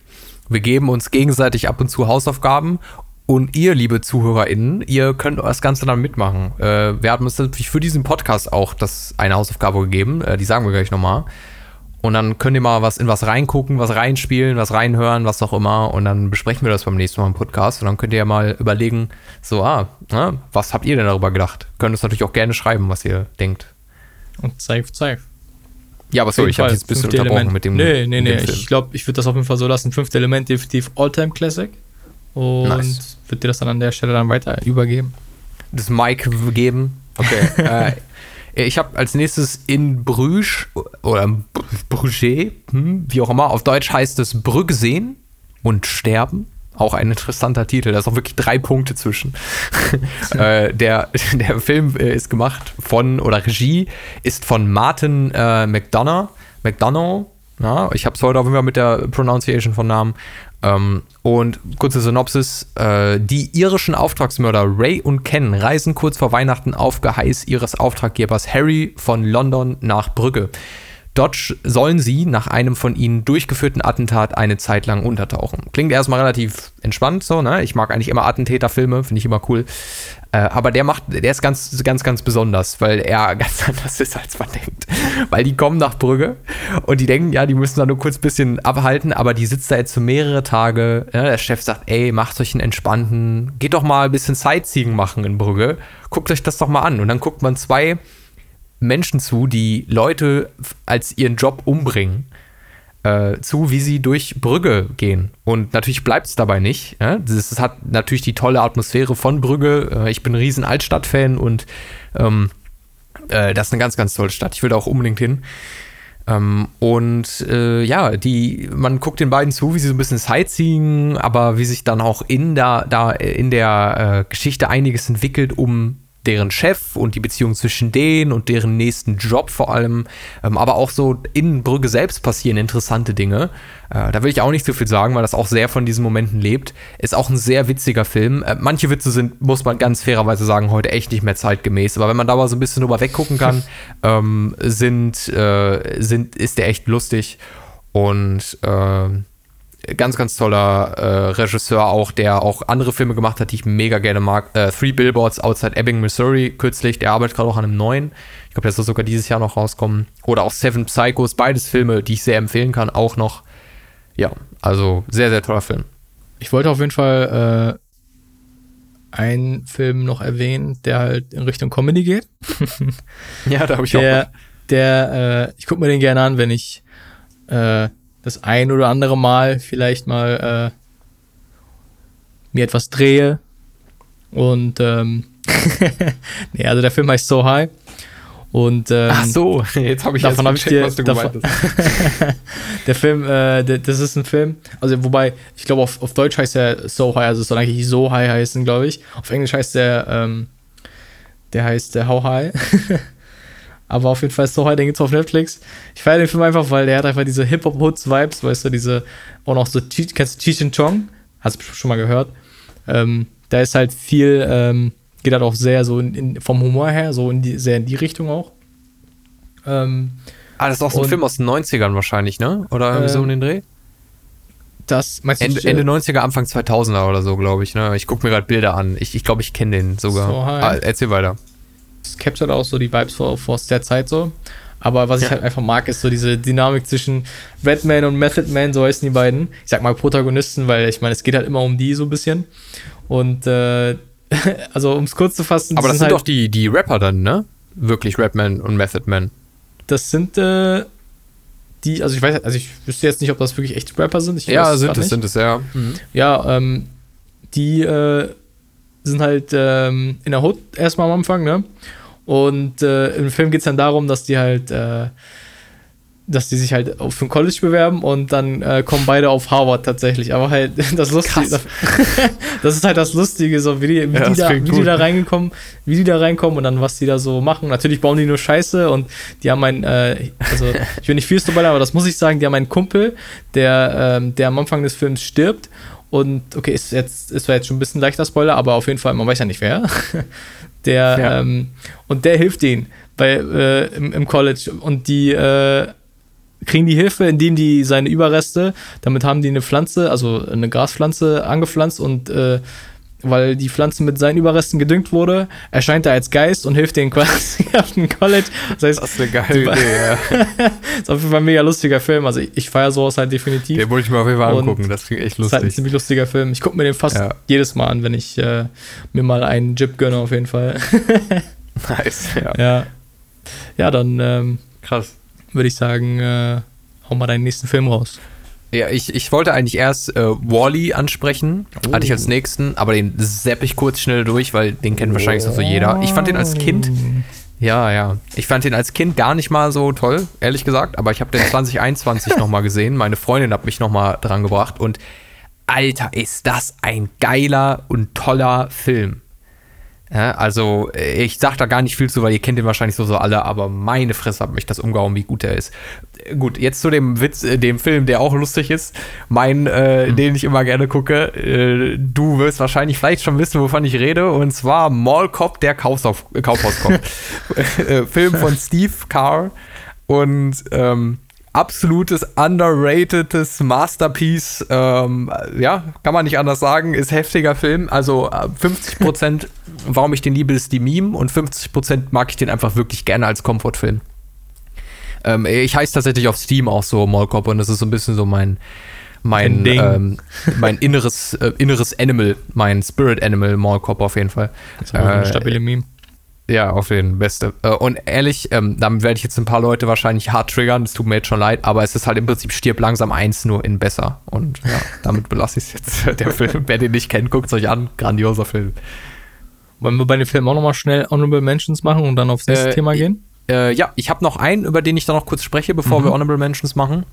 Wir geben uns gegenseitig ab und zu Hausaufgaben und ihr, liebe ZuhörerInnen, ihr könnt das Ganze dann mitmachen. Äh, wir haben uns natürlich für diesen Podcast auch das eine Hausaufgabe gegeben, äh, die sagen wir gleich nochmal. Und dann könnt ihr mal was in was reingucken, was reinspielen, was reinhören, was auch immer. Und dann besprechen wir das beim nächsten Mal im Podcast. Und dann könnt ihr ja mal überlegen, so, ah, na, was habt ihr denn darüber gedacht? Könnt uns natürlich auch gerne schreiben, was ihr denkt. Und safe, safe. Ja, aber sorry, ich habe jetzt ein bisschen fünfte unterbrochen Element. mit dem. Nee, nee, nee. Ich glaube, ich würde das auf jeden Fall so lassen. Fünfte Element definitiv Alltime Classic. Und Nice. würde dir das dann an der Stelle dann weiter übergeben. das Mike geben. Okay. äh, ich habe als nächstes in Bruges oder Bruges, hm, wie auch immer, auf Deutsch heißt es Brügge sehen und sterben. Auch ein interessanter Titel, da ist auch wirklich drei Punkte zwischen. äh, der, der Film äh, ist gemacht von, oder Regie ist von Martin äh, McDonough. McDonough, ja, ich habe es heute auf jeden Fall mit der Pronunciation von Namen. Ähm, und kurze Synopsis: äh, Die irischen Auftragsmörder Ray und Ken reisen kurz vor Weihnachten auf Geheiß ihres Auftraggebers Harry von London nach Brügge. Sch- sollen sie nach einem von ihnen durchgeführten Attentat eine Zeit lang untertauchen. Klingt erstmal relativ entspannt so, ne? Ich mag eigentlich immer Attentäterfilme, finde ich immer cool. Äh, aber der macht, der ist ganz, ganz, ganz besonders, weil er ganz anders ist, als man denkt. Weil die kommen nach Brügge und die denken, ja, die müssen da nur kurz ein bisschen abhalten, aber die sitzt da jetzt so mehrere Tage. Ja, der Chef sagt, ey, macht euch einen entspannten, geht doch mal ein bisschen Sightseeing machen in Brügge. Guckt euch das doch mal an. Und dann guckt man zwei Menschen zu, die Leute als ihren Job umbringen, äh, zu, wie sie durch Brügge gehen. Und natürlich bleibt es dabei nicht. Ja? Das, das hat natürlich die tolle Atmosphäre von Brügge. Äh, ich bin ein riesen Altstadt-Fan und ähm, Äh, das ist eine ganz, ganz tolle Stadt. Ich will da auch unbedingt hin. Ähm, und äh, ja, die, man guckt den beiden zu, wie sie so ein bisschen Sightseeing, aber wie sich dann auch in der, da in der äh, Geschichte einiges entwickelt, um deren Chef und die Beziehung zwischen denen und deren nächsten Job vor allem, ähm, aber auch so in Brügge selbst passieren interessante Dinge. Äh, da will ich auch nicht zu viel sagen, weil das auch sehr von diesen Momenten lebt. Ist auch ein sehr witziger Film. Äh, manche Witze sind, muss man ganz fairerweise sagen, heute echt nicht mehr zeitgemäß. Aber wenn man da mal so ein bisschen drüber weggucken kann, ähm, sind, äh, sind, ist der echt lustig. Und äh, ganz, ganz toller äh, Regisseur auch, der auch andere Filme gemacht hat, die ich mega gerne mag. Äh, Three Billboards Outside Ebbing, Missouri, kürzlich. Der arbeitet gerade auch an einem neuen. Ich glaube, der soll sogar dieses Jahr noch rauskommen. Oder auch Seven Psychos, beides Filme, die ich sehr empfehlen kann, auch noch. Ja, also sehr, sehr toller Film. Ich wollte auf jeden Fall äh, einen Film noch erwähnen, der halt in Richtung Comedy geht. ja, da habe ich der, auch. Der, äh, ich gucke mir den gerne an, wenn ich äh, das ein oder andere Mal vielleicht mal äh, mir etwas drehe. Und ähm, nee, also der Film heißt So High. Und ähm, Ach so, jetzt habe ich davon hab ich dir, was du davon, Der Film, äh, der, das ist ein Film, also wobei, ich glaube auf, auf Deutsch heißt der So High, also es soll eigentlich So High heißen, glaube ich. Auf Englisch heißt der, ähm, der heißt der How High. Aber auf jeden Fall ist So High, den gibt's auf Netflix. Ich feiere den Film einfach, weil der hat einfach diese Hip-Hop-Hoods-Vibes, weißt du, diese, auch noch so, kennst du Cheech Chong? Hast du schon mal gehört? Ähm, da ist halt viel, ähm, geht halt auch sehr so in, in, vom Humor her, so in die, sehr in die Richtung auch. Ähm, ah, das ist auch so ein Film aus den 90ern wahrscheinlich, ne? Oder irgendwie ähm, so um den Dreh? Das, meinst du, Ende, Ende 90er, Anfang 2000er oder so, glaube ich. Ne? Ich gucke mir gerade Bilder an. Ich glaube, ich, glaub, ich kenne den sogar. So, ah, erzähl weiter es captured auch so die Vibes aus der Zeit so. Aber was ja. ich halt einfach mag, ist so diese Dynamik zwischen Redman und Method Man, so heißen die beiden. Ich sag mal Protagonisten, weil ich meine, es geht halt immer um die so ein bisschen. Und äh, also um es kurz zu fassen. Aber das sind, halt, doch die, die Rapper dann, ne? Wirklich Redman und Method Man. Das sind äh, die, also ich weiß, also ich wüsste jetzt nicht, ob das wirklich echte Rapper sind. Ich ja, sind es, sind es, ja. Mhm. Ja, ähm, die äh, sind halt ähm, in der Hood erstmal am Anfang, ne? Und äh, im Film geht es dann darum, dass die halt, äh, dass die sich halt für ein College bewerben und dann äh, kommen beide auf Harvard tatsächlich. Aber halt das Lustige, das, das, ist halt das Lustige, so wie die, wie, ja, die, da, wie die da reingekommen, wie die da reinkommen und dann was die da so machen. Natürlich bauen die nur Scheiße und die haben einen, äh, also ich will nicht viel spoilern, aber das muss ich sagen, die haben einen Kumpel, der, ähm, der am Anfang des Films stirbt und okay, ist jetzt ist zwar jetzt schon ein bisschen leichter Spoiler, aber auf jeden Fall, man weiß ja nicht wer. Der ja. ähm, und der hilft denen bei äh, im, im, College und die äh, kriegen die Hilfe, indem die seine Überreste, damit haben die eine Pflanze, also eine Graspflanze angepflanzt und äh, weil die Pflanze mit seinen Überresten gedüngt wurde, erscheint er als Geist und hilft denen quasi auf dem College. Das, heißt, das ist eine geile Idee, ja. ist auf jeden Fall ein mega lustiger Film. Also ich, ich feiere sowas halt definitiv. Den wollte ich mir auf jeden Fall angucken, das klingt echt lustig. Ist halt ein ziemlich lustiger Film. Ich gucke mir den fast ja. jedes Mal an, wenn ich äh, mir mal einen Jip gönne, auf jeden Fall. nice, ja. Ja, ja dann ähm, krass. Würde ich sagen, äh, hau mal deinen nächsten Film raus. Ja, ich, ich wollte eigentlich erst äh, Wally ansprechen, oh. hatte ich als nächsten, aber den sepp ich kurz schnell durch, weil den kennt wahrscheinlich so jeder. Ich fand den als Kind, ja, ja, ich fand den als Kind gar nicht mal so toll, ehrlich gesagt, aber ich habe den 2021 nochmal gesehen. Meine Freundin hat mich nochmal dran gebracht und Alter, ist das ein geiler und toller Film. Ja, also, äh, ich sag da gar nicht viel zu, weil ihr kennt den wahrscheinlich so, so alle, aber meine Fresse hat mich das umgehauen, wie gut er ist. Gut, jetzt zu dem Witz, äh, dem Film, der auch lustig ist. Mein, äh, mhm. den ich immer gerne gucke. Äh, du wirst wahrscheinlich vielleicht schon wissen, wovon ich rede. Und zwar Mall Cop, der Kaufhaus Kaufhauskopf. Äh, Film von Steve Carr. Und ähm, absolutes underratedes Masterpiece. Ähm, ja, kann man nicht anders sagen. Ist heftiger Film. Also 50 äh, Prozent, warum ich den liebe, ist die Meme und 50 Prozent mag ich den einfach wirklich gerne als Komfortfilm. Ähm, ich heiße tatsächlich auf Steam auch so Mallcop und das ist so ein bisschen so mein mein ähm, mein inneres äh, inneres Animal, mein Spirit Animal Mallcop auf jeden Fall. Das ist äh, eine stabile Meme. Ja, auf jeden Beste. Äh, und ehrlich, ähm, damit werde ich jetzt ein paar Leute wahrscheinlich hart triggern. Das tut mir jetzt schon leid, aber es ist halt im Prinzip stirb langsam eins nur in besser. Und ja, damit belasse ich es jetzt. Der Film, wer den nicht kennt, guckt es euch an. Grandioser Film. Wollen wir bei den Filmen auch nochmal schnell Honorable Mentions machen und dann aufs nächste Äh, Thema gehen? Äh, ja, ich habe noch einen, über den ich dann noch kurz spreche, bevor Mhm. wir Honorable Mentions machen.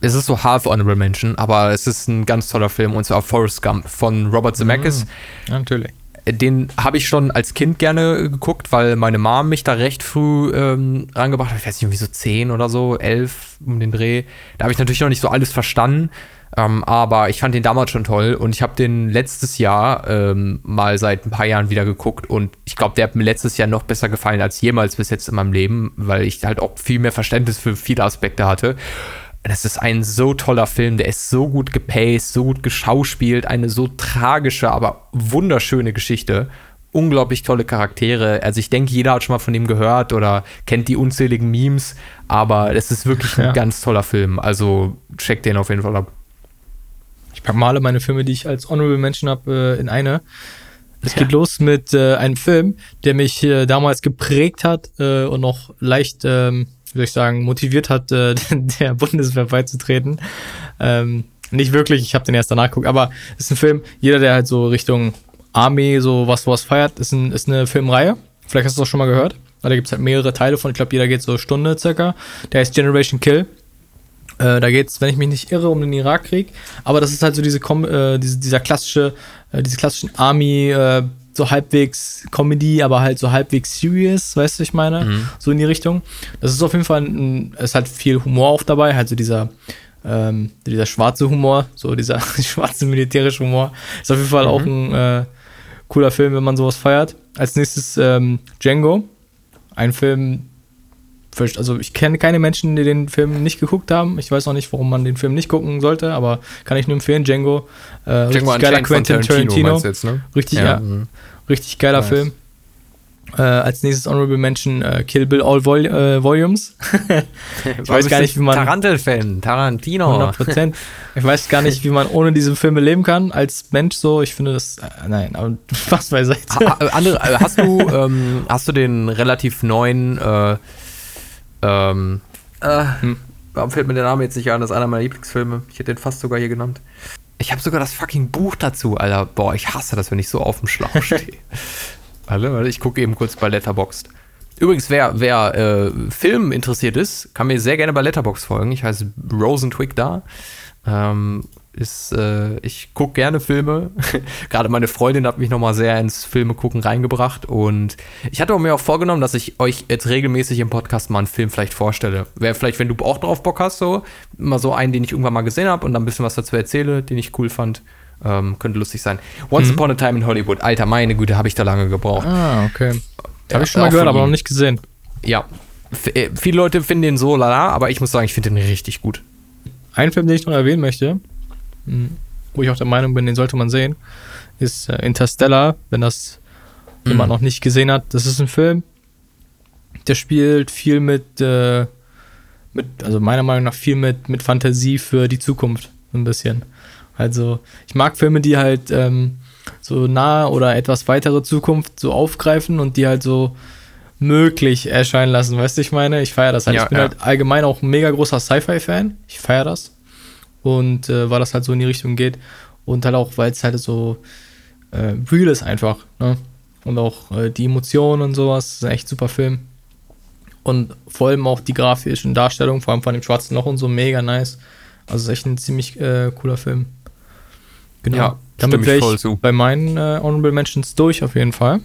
Es ist so half Honorable Mention, aber es ist ein ganz toller Film und zwar Forrest Gump von Robert Zemeckis. Ja, natürlich. Den habe ich schon als Kind gerne geguckt, weil meine Mom mich da recht früh ähm, rangebracht hat. Ich weiß nicht, irgendwie so 10 oder so, 11 um den Dreh. Da habe ich natürlich noch nicht so alles verstanden. Ähm, aber ich fand den damals schon toll und ich habe den letztes Jahr ähm, mal seit ein paar Jahren wieder geguckt und ich glaube, der hat mir letztes Jahr noch besser gefallen als jemals bis jetzt in meinem Leben, weil ich halt auch viel mehr Verständnis für viele Aspekte hatte. Das ist ein so toller Film, der ist so gut gepaced, so gut geschauspielt, eine so tragische, aber wunderschöne Geschichte. Unglaublich tolle Charaktere. Also ich denke, jeder hat schon mal von dem gehört oder kennt die unzähligen Memes, aber es ist wirklich ein Ja. ganz toller Film. Also check den auf jeden Fall ab. Ich packe mal alle meine Filme, die ich als Honorable Mention habe, äh, in eine. Es Ja. geht los mit äh, einem Film, der mich äh, damals geprägt hat äh, und noch leicht, ähm, wie soll ich sagen, motiviert hat, äh, der Bundeswehr beizutreten. Ähm, nicht wirklich, ich habe den erst danach geguckt, aber es ist ein Film, jeder, der halt so Richtung Army so was was feiert, ist, ein, ist eine Filmreihe. Vielleicht hast du es auch schon mal gehört. Da gibt es halt mehrere Teile von, ich glaube, jeder geht so eine Stunde circa. Der heißt Generation Kill. Äh, da geht es, wenn ich mich nicht irre, um den Irakkrieg. Aber das ist halt so diese, äh, diese dieser klassische, äh, diese klassischen Army, äh, so halbwegs Comedy, aber halt so halbwegs serious, weißt du, ich meine? Mhm. So in die Richtung. Das ist auf jeden Fall, ein, es hat viel Humor auch dabei, halt so dieser, ähm, dieser schwarze Humor, so dieser schwarze militärische Humor. Ist auf jeden Fall auch ein äh, cooler Film, wenn man sowas feiert. Als nächstes ähm, Django. Ein Film, also ich kenne keine Menschen, die den Film nicht geguckt haben. Ich weiß auch nicht, warum man den Film nicht gucken sollte, aber kann ich nur empfehlen. Django, äh, richtig geiler Quentin Tarantino. du jetzt, ne? Richtig, ja. mhm. Richtig geiler Nice. Film. Äh, als nächstes Honorable Mention äh, Kill Bill All Vol äh, Volumes. Ich weiß gar nicht, wie man- Tarantel-Fan, Tarantino. 100 Prozent. Ich weiß gar nicht, wie man ohne diese Filme leben kann als Mensch so. Ich finde das, äh, nein, aber was beiseite. Ha- ha- andere, äh, hast du ähm, hast du den relativ neuen äh, ähm, äh, Hm. warum fällt mir der Name jetzt nicht an? Das ist einer meiner Lieblingsfilme. Ich hätte den fast sogar hier genannt. Ich habe sogar das fucking Buch dazu, Alter. Boah, ich hasse das, wenn ich so auf dem Schlauch stehe. Warte, warte, ich gucke eben kurz bei Letterboxd. Übrigens, wer, wer äh, Film interessiert ist, kann mir sehr gerne bei Letterboxd folgen. Ich heiße Rosentwig da. Ähm, ist, äh, ich gucke gerne Filme. Gerade meine Freundin hat mich nochmal sehr ins Filme gucken reingebracht. Und ich hatte mir auch vorgenommen, dass ich euch jetzt regelmäßig im Podcast mal einen Film vielleicht vorstelle. Wäre vielleicht, wenn du auch drauf Bock hast, so mal so einen, den ich irgendwann mal gesehen habe und dann ein bisschen was dazu erzähle, den ich cool fand. Ähm, könnte lustig sein. Once Mhm. Upon a Time in Hollywood. Alter, meine Güte, habe ich da lange gebraucht. Ah, okay. Ja, Habe ich schon mal gehört, aber noch nicht gesehen. Ja. F äh, viele Leute finden den so lala, aber ich muss sagen, ich finde den richtig gut. Ein Film, den ich noch erwähnen möchte, wo ich auch der Meinung bin, den sollte man sehen, ist äh, Interstellar, wenn das jemand Mhm. noch nicht gesehen hat. Das ist ein Film, der spielt viel mit, äh, mit also meiner Meinung nach viel mit, mit Fantasie für die Zukunft, so ein bisschen. Also ich mag Filme, die halt ähm, so nahe oder etwas weitere Zukunft so aufgreifen und die halt so möglich erscheinen lassen, weißt du, ich meine? Ich feiere das halt. Ja, ich bin ja. halt allgemein auch ein mega großer Sci-Fi-Fan. Ich feiere das. Und äh, weil das halt so in die Richtung geht. Und halt auch, weil es halt so äh, real ist einfach. Ne? Und auch äh, die Emotionen und sowas. Das ist ein echt super Film. Und vor allem auch die grafischen Darstellungen, vor allem von dem schwarzen Loch und so, mega nice. Also ist echt ein ziemlich äh, cooler Film. Genau. Ja, Damit stimme ich wäre voll ich zu. bei meinen äh, Honorable Mentions durch auf jeden Fall.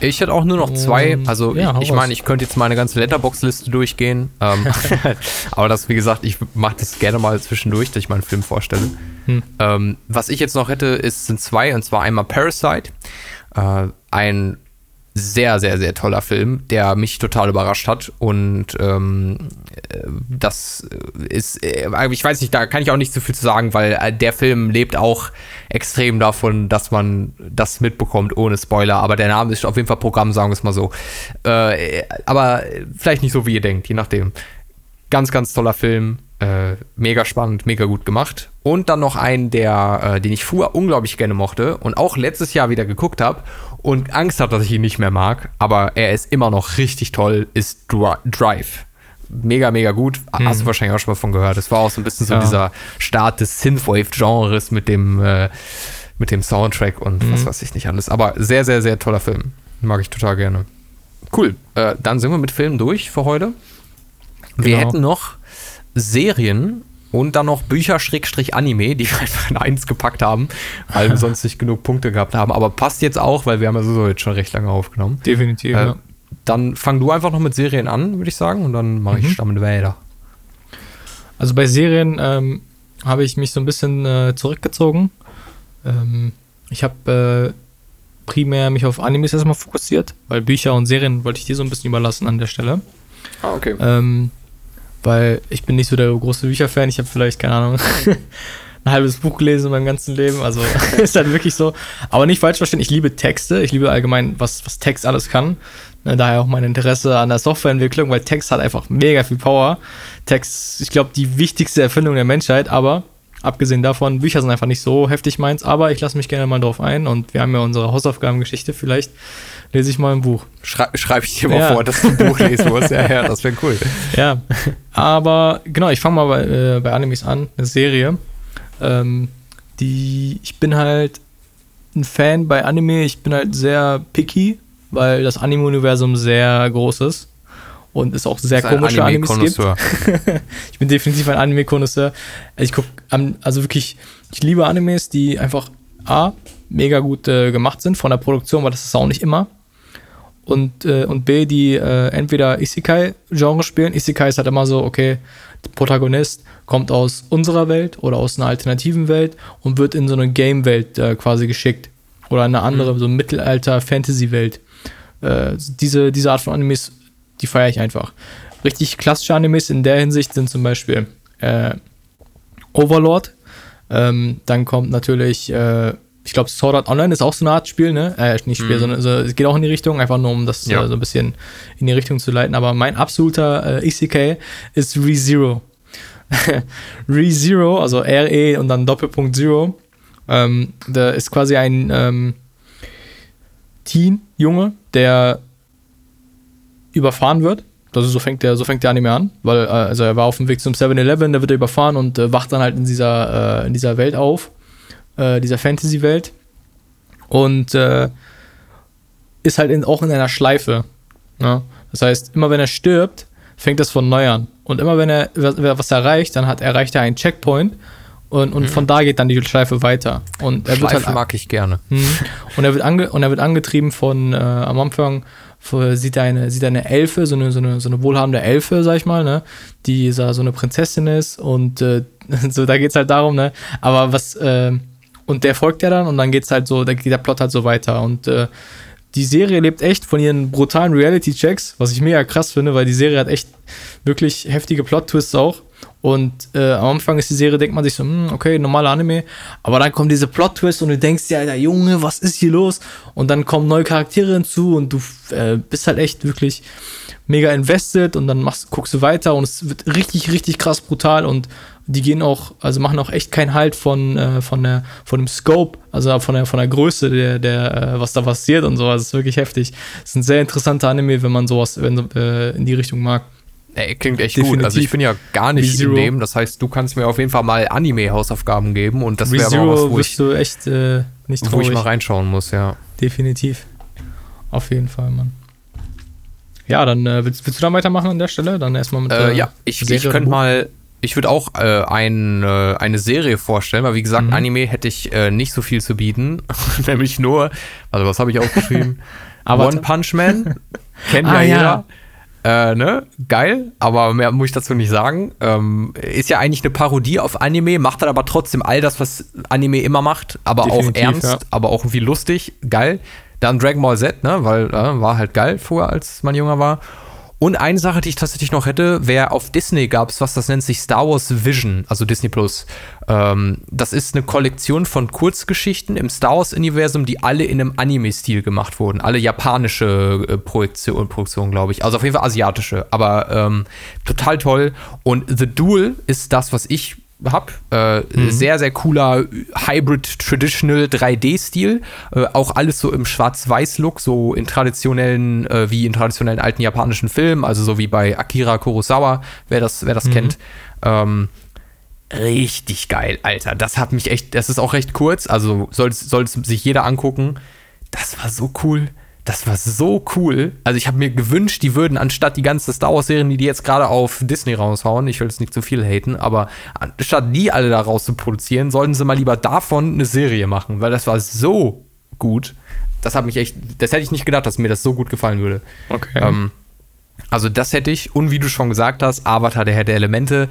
Ich hätte auch nur noch zwei. Ähm, Also ja, ich, ich meine, ich könnte jetzt meine ganze Letterbox-Liste durchgehen. Ähm, aber das, wie gesagt, ich mache das gerne mal zwischendurch, dass ich mal einen Film vorstelle. Hm. Ähm, was ich jetzt noch hätte, ist, sind zwei, und zwar einmal Parasite. Äh, ein sehr, sehr, sehr toller Film, der mich total überrascht hat. Und ähm, äh, das ist, äh, ich weiß nicht, da kann ich auch nicht so viel zu sagen, weil äh, der Film lebt auch extrem davon, dass man das mitbekommt, ohne Spoiler. Aber der Name ist auf jeden Fall Programm, sagen wir es mal so. Äh, aber vielleicht nicht so, wie ihr denkt, je nachdem. Ganz, ganz toller Film. Äh, mega spannend, mega gut gemacht. Und dann noch einen, der, äh, den ich früher unglaublich gerne mochte und auch letztes Jahr wieder geguckt habe und Angst habe, dass ich ihn nicht mehr mag, aber er ist immer noch richtig toll, ist Dri Drive. Mega, mega gut. Hast du wahrscheinlich auch schon mal von gehört. Es war auch so ein bisschen so Ja. dieser Start des Synthwave-Genres mit dem, äh, mit dem Soundtrack und mhm. was weiß ich nicht alles. Aber sehr, sehr, sehr toller Film. Mag ich total gerne. Cool. Äh, dann sind wir mit Filmen durch für heute. Genau. Wir hätten noch Serien und dann noch Bücher Schrägstrich Anime, die wir einfach in eins gepackt haben, weil wir sonst nicht genug Punkte gehabt haben. Aber passt jetzt auch, weil wir haben ja so jetzt schon recht lange aufgenommen. Definitiv, äh, ja. Dann fang du einfach noch mit Serien an, würde ich sagen, und dann mache ich mhm. damit weiter. Also bei Serien ähm, habe ich mich so ein bisschen äh, zurückgezogen. Ähm, ich habe äh, primär mich auf Animes erstmal fokussiert, weil Bücher und Serien wollte ich dir so ein bisschen überlassen an der Stelle. Ah, okay. Ähm, weil ich bin nicht so der große Bücherfan. Ich habe vielleicht, keine Ahnung, ein halbes Buch gelesen in meinem ganzen Leben. Also ist halt wirklich so. Aber nicht falsch verstehen, ich liebe Texte. Ich liebe allgemein, was, was Text alles kann. Ne, daher auch mein Interesse an der Softwareentwicklung, weil Text hat einfach mega viel Power. Text, ich glaube, die wichtigste Erfindung der Menschheit, aber abgesehen davon, Bücher sind einfach nicht so heftig meins, aber ich lasse mich gerne mal drauf ein und wir haben ja unsere Hausaufgabengeschichte, vielleicht lese ich mal ein Buch. Schrei Schreibe ich dir mal ja. vor, dass du ein Buch lesen musst. Ja, ja, das wäre cool. Ja, aber genau, ich fange mal bei, äh, bei Animes an, eine Serie. Ähm, die, ich bin halt ein Fan bei Anime, ich bin halt sehr picky, weil das Anime-Universum sehr groß ist und es auch sehr komische Anime Animes gibt. ich bin definitiv ein Anime-Konnoisseur. Ich gucke, also wirklich, ich liebe Animes, die einfach A, mega gut äh, gemacht sind von der Produktion, weil das ist auch nicht immer und, äh, und B, die äh, entweder Isekai-Genre spielen. Isekai ist halt immer so, okay, der Protagonist kommt aus unserer Welt oder aus einer alternativen Welt und wird in so eine Game-Welt äh, quasi geschickt. Oder eine andere, mhm. so Mittelalter-Fantasy-Welt. Äh, diese, diese Art von Animes, die feiere ich einfach. Richtig klassische Animes in der Hinsicht sind zum Beispiel äh, Overlord. Ähm, dann kommt natürlich äh, ich glaube, Sword Art Online ist auch so eine Art Spiel, ne? Äh, nicht Spiel, mhm. sondern also, es geht auch in die Richtung, einfach nur um das ja. äh, so ein bisschen in die Richtung zu leiten. Aber mein absoluter äh, ECK ist ReZero. ReZero, also R-E und dann Doppelpunkt Zero. Ähm, da ist quasi ein ähm, Teen-Junge, der überfahren wird. Also so fängt der, so fängt der Anime an, weil äh, also er war auf dem Weg zum 7-Eleven, da wird er überfahren und äh, wacht dann halt in dieser, äh, in dieser Welt auf äh, dieser Fantasy-Welt. Und äh, ist halt in, auch in einer Schleife. Ne? Das heißt, immer wenn er stirbt, fängt das von neu an. Und immer wenn er was erreicht, dann hat, erreicht er einen Checkpoint und, und mhm. von da geht dann die Schleife weiter. Und er Schleife wird halt, mag ich gerne. Mhm. Und, er wird ange, und er wird angetrieben von, äh, am Anfang sieht er eine, sieht er eine Elfe, so eine, so, eine, so eine wohlhabende Elfe, sag ich mal, ne? die so eine Prinzessin ist und äh, so, da geht es halt darum, ne? Aber was, äh, und der folgt ja dann und dann geht's halt so, da geht der Plot halt so weiter. Und äh, die Serie lebt echt von ihren brutalen Reality-Checks, was ich mega krass finde, weil die Serie hat echt wirklich heftige Plot-Twists auch. Und äh, am Anfang ist die Serie, denkt man sich so, hm, okay, normaler Anime. Aber dann kommen diese Plot-Twists und du denkst dir, Alter, Junge, was ist hier los? Und dann kommen neue Charaktere hinzu und du äh, bist halt echt wirklich mega invested und dann machst, guckst du weiter und es wird richtig, richtig krass brutal und die gehen auch, also machen auch echt keinen Halt von, äh, von, der, von dem Scope, also von der, von der Größe, der, der, äh, was da passiert und so. Das ist wirklich heftig. Das ist ein sehr interessanter Anime, wenn man sowas wenn, äh, in die Richtung mag. Ey, klingt echt Definitiv. gut. Also ich bin ja gar nicht in dem. Das heißt, du kannst mir auf jeden Fall mal Anime-Hausaufgaben geben und das wäre mal was, wo ich, du echt äh, nicht wo ich mal reinschauen muss, ja. Definitiv. Auf jeden Fall, Mann. Ja, dann äh, willst, willst, du da weitermachen an der Stelle? Dann erstmal mit äh, Ja, ich, ich könnte mal ich würde auch äh, ein, äh, eine Serie vorstellen, weil wie gesagt, mhm. Anime hätte ich äh, nicht so viel zu bieten. Nämlich nur, also was habe ich aufgeschrieben? One Punch Man. Kennt ah, ja jeder. Äh, ne? Geil, aber mehr muss ich dazu nicht sagen. Ähm, ist ja eigentlich eine Parodie auf Anime, macht dann aber trotzdem all das, was Anime immer macht, aber Definitiv, auch ernst, ja. aber auch irgendwie lustig, geil. Dann Dragon Ball Z, ne? Weil äh, war halt geil vorher, als man jünger war. Und eine Sache, die ich tatsächlich noch hätte, wäre auf Disney gab es was, das nennt sich Star Wars Vision, also Disney Plus. Ähm, das ist eine Kollektion von Kurzgeschichten im Star Wars-Universum, die alle in einem Anime-Stil gemacht wurden. Alle japanische äh, Projektion, Produktionen, glaube ich. Also auf jeden Fall asiatische, aber ähm, total toll. Und The Duel ist das, was ich habe. Äh, mhm. Sehr, sehr cooler Hybrid Traditional 3D-Stil. Äh, auch alles so im Schwarz-Weiß-Look, so in traditionellen, äh, wie in traditionellen alten japanischen Filmen, also so wie bei Akira Kurosawa, wer das, wer das mhm. kennt. Ähm, richtig geil, Alter. Das hat mich echt, das ist auch recht kurz, also soll es sich jeder angucken. Das war so cool. Das war so cool. Also ich habe mir gewünscht, die würden anstatt die ganze Star Wars Serien, die die jetzt gerade auf Disney raushauen, ich will jetzt nicht zu viel haten, aber anstatt die alle da raus zu produzieren, sollten sie mal lieber davon eine Serie machen, weil das war so gut. Das hat mich echt, das hätte ich nicht gedacht, dass mir das so gut gefallen würde. Okay. Ähm, also das hätte ich und wie du schon gesagt hast, Avatar der Herr der Elemente.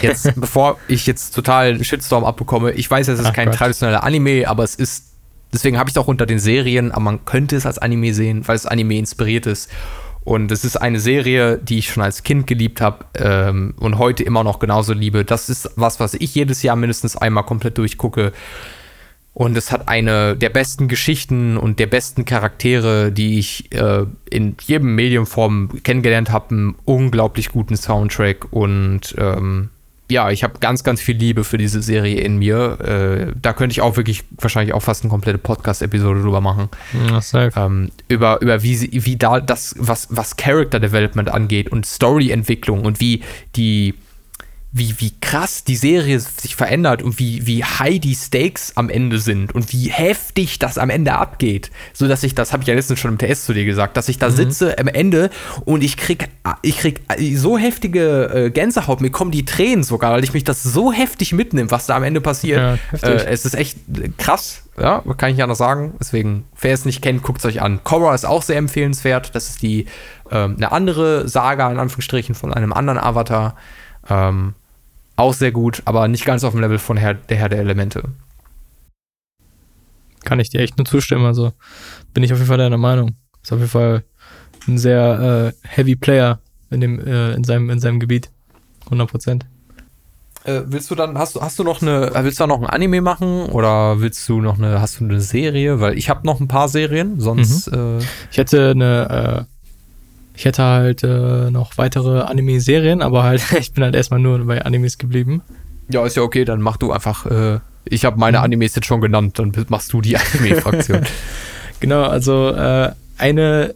Jetzt, bevor ich jetzt total Shitstorm abbekomme, ich weiß, es ist Ach kein Gott. traditioneller Anime, aber es ist Deswegen habe ich es auch unter den Serien, aber man könnte es als Anime sehen, weil es Anime inspiriert ist. Und es ist eine Serie, die ich schon als Kind geliebt habe ähm, und heute immer noch genauso liebe. Das ist was, was ich jedes Jahr mindestens einmal komplett durchgucke. Und es hat eine der besten Geschichten und der besten Charaktere, die ich äh, in jedem Mediumform kennengelernt habe. Einen unglaublich guten Soundtrack und ähm, ja, ich habe ganz, ganz viel Liebe für diese Serie in mir. Äh, da könnte ich auch wirklich wahrscheinlich auch fast eine komplette Podcast-Episode drüber machen. Ja. Ähm, über, über wie, sie, wie da das, was, was Character Development angeht und Story-Entwicklung und wie die wie, wie krass die Serie sich verändert und wie, wie high die Stakes am Ende sind und wie heftig das am Ende abgeht. So dass ich, das habe ich ja letztens schon im TS zu dir gesagt, dass ich da mhm. sitze am Ende und ich krieg, ich krieg so heftige äh, Gänsehaut, mir kommen die Tränen sogar, weil ich mich das so heftig mitnimmt, was da am Ende passiert. Ja, äh, es ist echt krass, ja, kann ich ja noch sagen. Deswegen, wer es nicht kennt, guckt es euch an. Korra ist auch sehr empfehlenswert. Das ist die ähm, eine andere Saga, in Anführungsstrichen, von einem anderen Avatar. Ähm, auch sehr gut, aber nicht ganz auf dem Level von Herr, der Herr der Elemente. Kann ich dir echt nur zustimmen. Also bin ich auf jeden Fall deiner Meinung. Ist auf jeden Fall ein sehr äh, heavy Player in, dem, äh, in, seinem, in seinem Gebiet. 100 Prozent. Äh, willst du dann, hast du, hast du noch eine, äh, willst du da noch ein Anime machen oder willst du noch eine, hast du eine Serie? Weil ich habe noch ein paar Serien, sonst. Mhm. Äh ich hätte eine äh, ich hätte halt äh, noch weitere Anime-Serien, aber halt, ich bin halt erstmal nur bei Animes geblieben. Ja, ist ja okay, dann mach du einfach, äh, ich habe meine mhm. Animes jetzt schon genannt, dann machst du die Anime-Fraktion. genau, also äh, eine,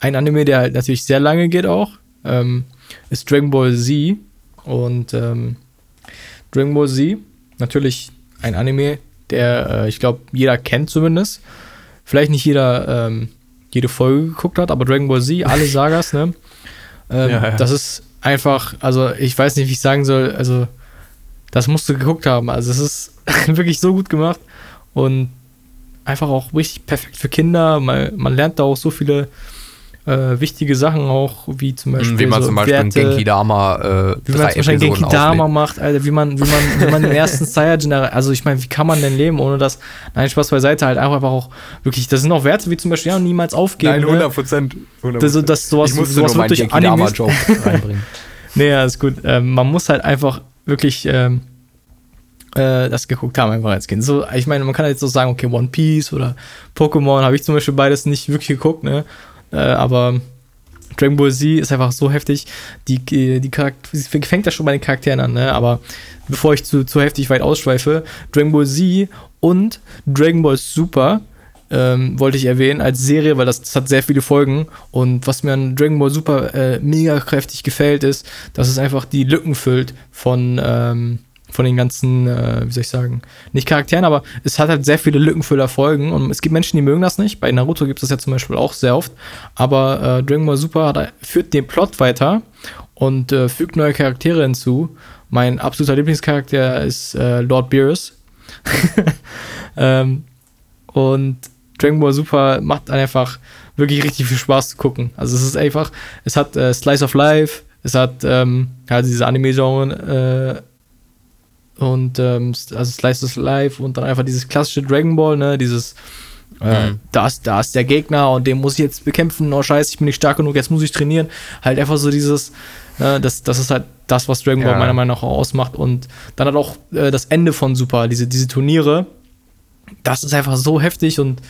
ein Anime, der halt natürlich sehr lange geht auch, ähm, ist Dragon Ball Z. Und ähm, Dragon Ball Z, natürlich ein Anime, der äh, ich glaube, jeder kennt zumindest. Vielleicht nicht jeder ähm, jede Folge geguckt hat, aber Dragon Ball Z, alle Sagas, ne? Ähm, ja, ja. Das ist einfach, also ich weiß nicht, wie ich sagen soll, also das musst du geguckt haben. Also es ist wirklich so gut gemacht und einfach auch richtig perfekt für Kinder. Man, man lernt da auch so viele äh, wichtige Sachen auch, wie zum Beispiel. Wie man so zum Beispiel Werte, Genki Dama, äh, wie man zum Beispiel Genki Dama macht, Alter, wie man, wie man, wie man den ersten Saiyajin, also ich meine, wie kann man denn leben, ohne das, nein, Spaß beiseite, halt einfach auch wirklich, das sind auch Werte, wie zum Beispiel, ja, niemals aufgeben. Nein, 100 ne? Prozent. Ne? Das, das, sowas, ich musste sowas nur Dama Joke reinbringen. nee, ja, ist gut. Ähm, man muss halt einfach wirklich, ähm, äh, das geguckt haben, einfach als Kind. So, ich meine, man kann jetzt so sagen, okay, One Piece oder Pokémon habe ich zum Beispiel beides nicht wirklich geguckt, ne? Äh, aber Dragon Ball Z ist einfach so heftig. Die, die, die Charakter fängt ja schon bei den Charakteren an, ne? Aber bevor ich zu, zu heftig weit ausschweife, Dragon Ball Z und Dragon Ball Super ähm, wollte ich erwähnen als Serie, weil das, das, hat sehr viele Folgen. Und was mir an Dragon Ball Super äh, mega kräftig gefällt, ist, dass es einfach die Lücken füllt von ähm, von den ganzen, äh, wie soll ich sagen, nicht Charakteren, aber es hat halt sehr viele lückenfüller Folgen und es gibt Menschen, die mögen das nicht. Bei Naruto gibt es das ja zum Beispiel auch sehr oft. Aber äh, Dragon Ball Super hat, führt den Plot weiter und äh, fügt neue Charaktere hinzu. Mein absoluter Lieblingscharakter ist äh, Lord Beerus. ähm, und Dragon Ball Super macht einfach wirklich richtig viel Spaß zu gucken. Also es ist einfach, es hat äh, Slice of Life, es hat ähm, halt diese Anime-Genre äh, und ähm, also Slice of Life und dann einfach dieses klassische Dragon Ball, ne, dieses äh, mhm. da, ist, da ist der Gegner und den muss ich jetzt bekämpfen, oh scheiße, ich bin nicht stark genug, jetzt muss ich trainieren. Halt einfach so dieses, äh, das, das ist halt das, was Dragon Ball meiner Meinung nach auch ausmacht. Und dann hat auch äh, das Ende von Super, diese, diese Turniere, das ist einfach so heftig und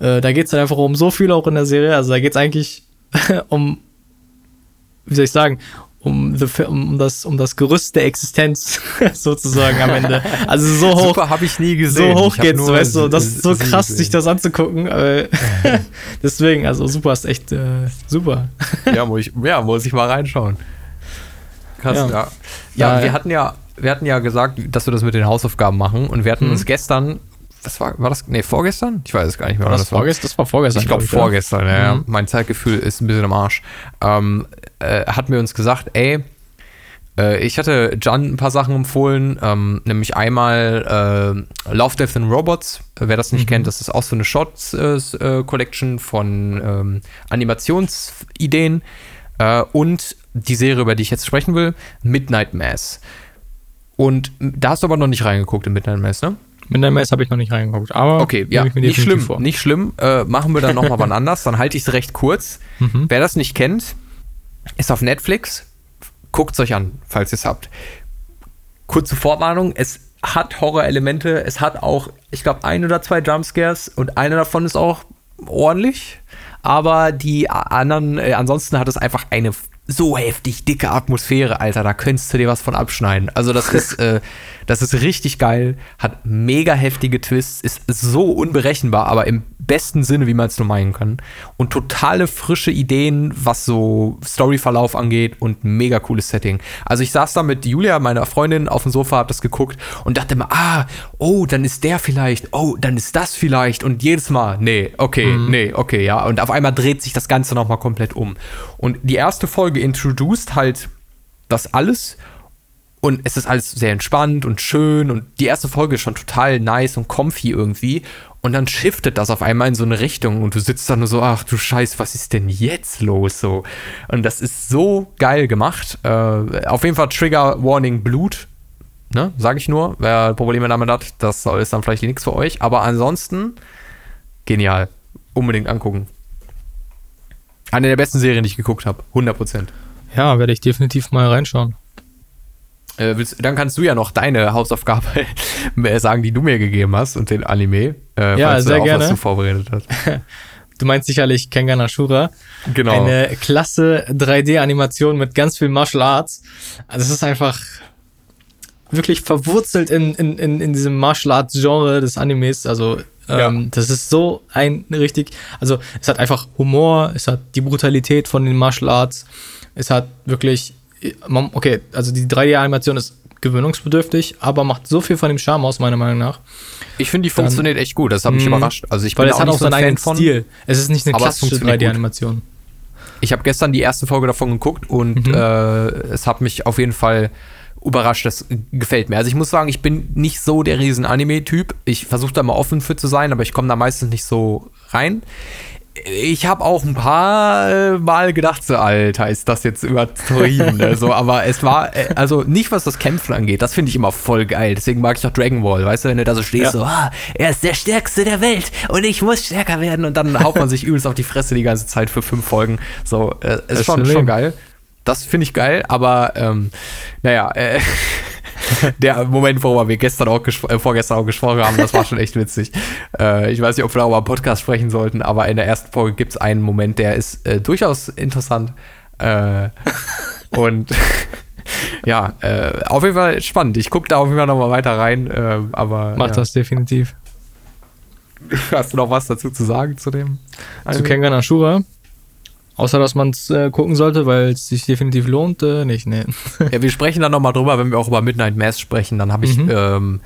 äh, da geht es halt einfach um so viel auch in der Serie. Also da geht es eigentlich um, wie soll ich sagen, um, the, um, das, um das Gerüst der Existenz sozusagen am Ende. Also so hoch. Super habe ich nie gesehen. So hoch geht's, weißt du, das ist so krass, gesehen. sich das anzugucken. deswegen, also super ist echt äh, super. ja, muss ich, ja, muss ich mal reinschauen. Krass, ja. Ja, ja wir hatten ja wir hatten ja gesagt, dass wir das mit den Hausaufgaben machen und wir hatten Mhm. uns gestern, was war, war das, nee, vorgestern? Ich weiß es gar nicht mehr. War wann das, vorgestern? Das war vorgestern. Ich glaube glaub vorgestern, ja. ja. Mhm. Mein Zeitgefühl ist ein bisschen am Arsch. Ähm, äh, hatten wir uns gesagt, ey, äh, ich hatte John ein paar Sachen empfohlen, ähm, nämlich einmal äh, Love, Death and Robots. Äh, Wer das nicht Mhm. kennt, das ist auch so eine Shots-Collection von ähm, Animationsideen. Äh, und die Serie, über die ich jetzt sprechen will, Midnight Mass. Und da hast du aber noch nicht reingeguckt in Midnight Mass, ne? Mass habe ich noch nicht reingeguckt, aber Okay, ja, nicht schlimm, vor. nicht schlimm. Äh, machen wir dann nochmal wann anders, dann halte ich es recht kurz. Mhm. Wer das nicht kennt, ist auf Netflix. Guckt es euch an, falls ihr es habt. Kurze Vorwarnung, es hat Horrorelemente, es hat auch, ich glaube, ein oder zwei Jumpscares und einer davon ist auch ordentlich. Aber die anderen, äh, ansonsten hat es einfach eine so heftig dicke Atmosphäre, Alter. Da könntest du dir was von abschneiden. Also, das ist, äh, das ist richtig geil, hat mega heftige Twists, ist so unberechenbar, aber im besten Sinne, wie man es nur meinen kann. Und totale frische Ideen, was so Storyverlauf angeht und mega cooles Setting. Also, ich saß da mit Julia, meiner Freundin, auf dem Sofa, hab das geguckt und dachte immer, ah, oh, dann ist der vielleicht, oh, dann ist das vielleicht. Und jedes Mal, nee, okay, nee, okay, ja. Und auf einmal dreht sich das Ganze nochmal komplett um. Und die erste Folge introduced halt das alles und es ist alles sehr entspannt und schön und die erste Folge ist schon total nice und comfy irgendwie und dann shiftet das auf einmal in so eine Richtung und du sitzt da nur so, ach du Scheiß, was ist denn jetzt los so? Und das ist so geil gemacht. Äh, auf jeden Fall Trigger Warning Blut, ne, sag ich nur. Wer Probleme damit hat, das ist dann vielleicht nichts für euch, aber ansonsten genial. Unbedingt angucken. Eine der besten Serien, die ich geguckt habe. 100 Prozent. Ja, werde ich definitiv mal reinschauen. Äh, willst, dann kannst du ja noch deine Hausaufgabe sagen, die du mir gegeben hast und den Anime. Äh, Ja, falls du sehr auch gerne. Was du vorbereitet hast. Du meinst sicherlich Kengan Ashura. Genau. Eine klasse 3D-Animation mit ganz viel Martial Arts. Also es ist einfach wirklich verwurzelt in, in, in, in diesem Martial Arts-Genre des Animes. Also ähm, das ist so ein richtig, also es hat einfach Humor, es hat die Brutalität von den Martial Arts, es hat wirklich, okay, also die 3D-Animation ist gewöhnungsbedürftig, aber macht so viel von dem Charme aus, meiner Meinung nach. ich finde, die funktioniert echt gut. Das hat mich Mhm. überrascht. Also ich Weil bin es hat nicht auch so ein seinen eigenen von. Stil. Es ist nicht eine klassische funktioniert gut. 3D-Animation. Ich habe gestern die erste Folge davon geguckt und Mhm. äh, es hat mich auf jeden Fall überrascht. Das gefällt mir. Also ich muss sagen, ich bin nicht so der riesen Anime-Typ. Ich versuche da mal offen für zu sein, aber ich komme da meistens nicht so rein. Ich habe auch ein paar äh, Mal gedacht, so, Alter, ist das jetzt übertrieben. ne? so, aber es war, äh, also nicht was das Kämpfen angeht, das finde ich immer voll geil. Deswegen mag ich auch Dragon Ball, weißt du, wenn du da so stehst, Ja. so, ah, er ist der Stärkste der Welt und ich muss stärker werden und dann haut man sich übelst auf die Fresse die ganze Zeit für fünf Folgen. So, äh, ist schon, schon geil. Das finde ich geil, aber ähm, naja, äh, der Moment, worüber wir gestern auch äh, vorgestern auch gesprochen haben, das war schon echt witzig. Äh, ich weiß nicht, ob wir darüber im Podcast sprechen sollten, aber in der ersten Folge gibt es einen Moment, der ist äh, durchaus interessant. Äh, und ja, äh, auf jeden Fall spannend. Ich gucke da auf jeden Fall nochmal weiter rein, aber Macht ja. das definitiv. hast du noch was dazu zu sagen zu dem? Zu Kengan Ashura. Außer, dass man es äh, gucken sollte, weil es sich definitiv lohnt, äh, nicht, nee. Ja, wir sprechen dann nochmal drüber, wenn wir auch über Midnight Mass sprechen. Dann habe ich Mhm. ähm,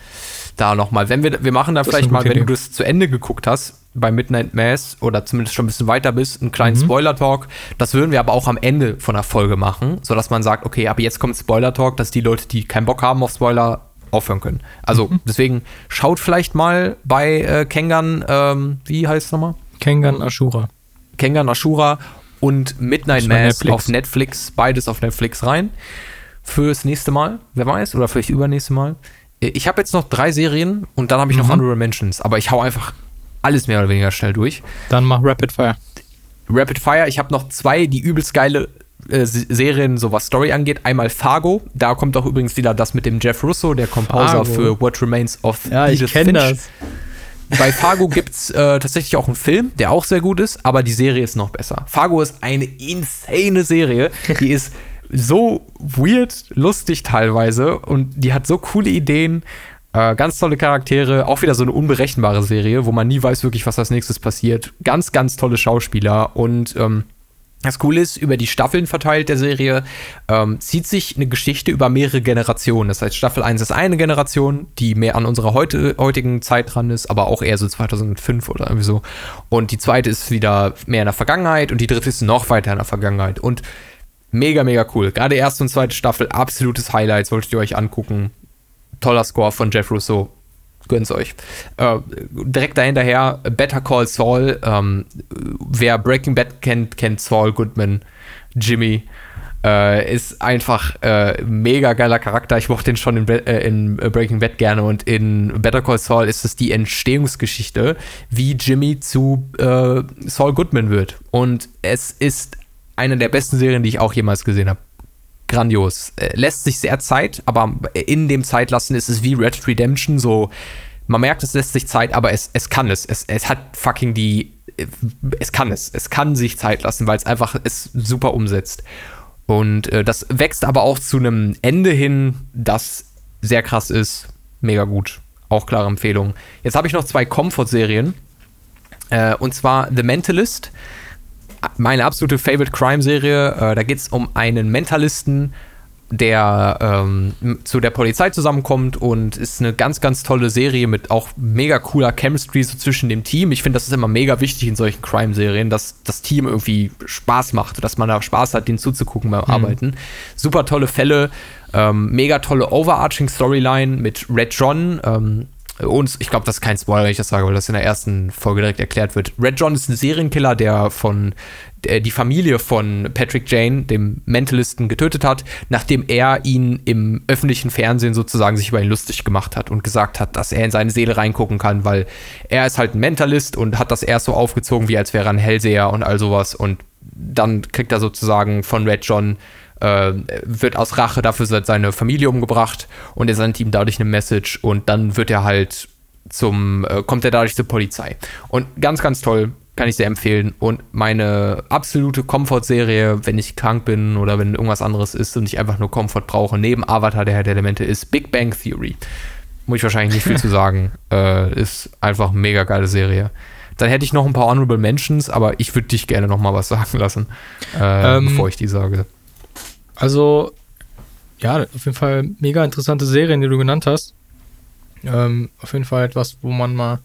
da nochmal, wenn wir, wir machen da Das vielleicht mal, wenn Idee. du das zu Ende geguckt hast, bei Midnight Mass oder zumindest schon ein bisschen weiter bist, einen kleinen Mhm. Spoiler-Talk. Das würden wir aber auch am Ende von der Folge machen, sodass man sagt, okay, aber jetzt kommt Spoiler-Talk, dass die Leute, die keinen Bock haben auf Spoiler, aufhören können. Also Mhm. deswegen schaut vielleicht mal bei äh, Kengan, ähm, wie heißt es nochmal? Kengan Ashura. Kengan Ashura und Midnight Mass Netflix. auf Netflix, beides auf Netflix rein. Fürs nächste Mal, wer weiß, oder vielleicht übernächste Mal. Äh, Ich habe jetzt noch drei Serien und dann habe ich noch Mhm. Honorable Mentions, aber ich hau einfach alles mehr oder weniger schnell durch. Dann mach Rapid Fire. Rapid Fire, ich habe noch zwei, die übelst geile äh, Serien, so was Story angeht. Einmal Fargo, da kommt auch übrigens wieder das mit dem Jeff Russo, der Composer Fargo. für What Remains of Ja, ich Edith kenne Finch. das. Bei Fargo gibt's äh, tatsächlich auch einen Film, der auch sehr gut ist, aber die Serie ist noch besser. Fargo ist eine insane Serie. Die ist so weird, lustig teilweise und die hat so coole Ideen, äh, ganz tolle Charaktere, auch wieder so eine unberechenbare Serie, wo man nie weiß wirklich, was als nächstes passiert. Ganz, ganz tolle Schauspieler und ähm, Das Coole ist, über die Staffeln verteilt der Serie ähm, zieht sich eine Geschichte über mehrere Generationen. Das heißt, Staffel 1 ist eine Generation, die mehr an unserer heute, heutigen Zeit dran ist, aber auch eher so 2005 oder irgendwie so. Und die zweite ist wieder mehr in der Vergangenheit und die dritte ist noch weiter in der Vergangenheit. Und mega, mega cool. Gerade erste und zweite Staffel, absolutes Highlight, solltet ihr euch angucken. Toller Score von Jeff Russo, gönnt's euch. Äh, direkt dahinterher Better Call Saul. Ähm, wer Breaking Bad kennt, kennt Saul Goodman, Jimmy. Äh, ist einfach äh, mega geiler Charakter. Ich mochte den schon in, äh, in, Breaking Bad gerne und in Better Call Saul ist es die Entstehungsgeschichte, wie Jimmy zu äh, Saul Goodman wird. Und es ist eine der besten Serien, die ich auch jemals gesehen habe grandios. Äh, lässt sich sehr Zeit, aber in dem Zeitlassen ist es wie Red Redemption so. Man merkt, es lässt sich Zeit, aber es, es kann es. es. Es hat fucking die. Es kann es. Es kann sich Zeit lassen, weil es einfach es super umsetzt. Und äh, das wächst aber auch zu einem Ende hin, das sehr krass ist. Mega gut. Auch klare Empfehlung. Jetzt habe ich noch zwei Comfort-Serien. Äh, und zwar The Mentalist meine absolute Favorite Crime-Serie. Äh, da geht es um einen Mentalisten, der ähm, zu der Polizei zusammenkommt und ist eine ganz, ganz tolle Serie mit auch mega cooler Chemistry so zwischen dem Team. Ich finde, das ist immer mega wichtig in solchen Crime-Serien, dass das Team irgendwie Spaß macht, dass man da Spaß hat, denen zuzugucken beim mhm. Arbeiten. Super tolle Fälle, ähm, mega tolle Overarching Storyline mit Red John, ähm, und ich glaube, das ist kein Spoiler, wenn ich das sage, weil das in der ersten Folge direkt erklärt wird. Red John ist ein Serienkiller, der von der die Familie von Patrick Jane, dem Mentalisten, getötet hat, nachdem er ihn im öffentlichen Fernsehen sozusagen sich über ihn lustig gemacht hat und gesagt hat, dass er in seine Seele reingucken kann, weil er ist halt ein Mentalist und hat das erst so aufgezogen, wie als wäre er ein Hellseher und all sowas. Und dann kriegt er sozusagen von Red John äh, wird aus Rache dafür seine Familie umgebracht und er sendet ihm dadurch eine Message und dann wird er halt zum, äh, kommt er dadurch zur Polizei. Und ganz, ganz toll, kann ich sehr empfehlen. Und meine absolute Komfortserie, wenn ich krank bin oder wenn irgendwas anderes ist und ich einfach nur Komfort brauche, neben Avatar, der Herr der Elemente, ist Big Bang Theory. Muss ich wahrscheinlich nicht viel zu sagen. Äh, ist einfach eine mega geile Serie. Dann hätte ich noch ein paar Honorable Mentions, aber ich würde dich gerne noch mal was sagen lassen, äh, ähm, bevor ich die sage. Also, ja, auf jeden Fall mega interessante Serien, die du genannt hast. Ähm, auf jeden Fall etwas, wo man mal,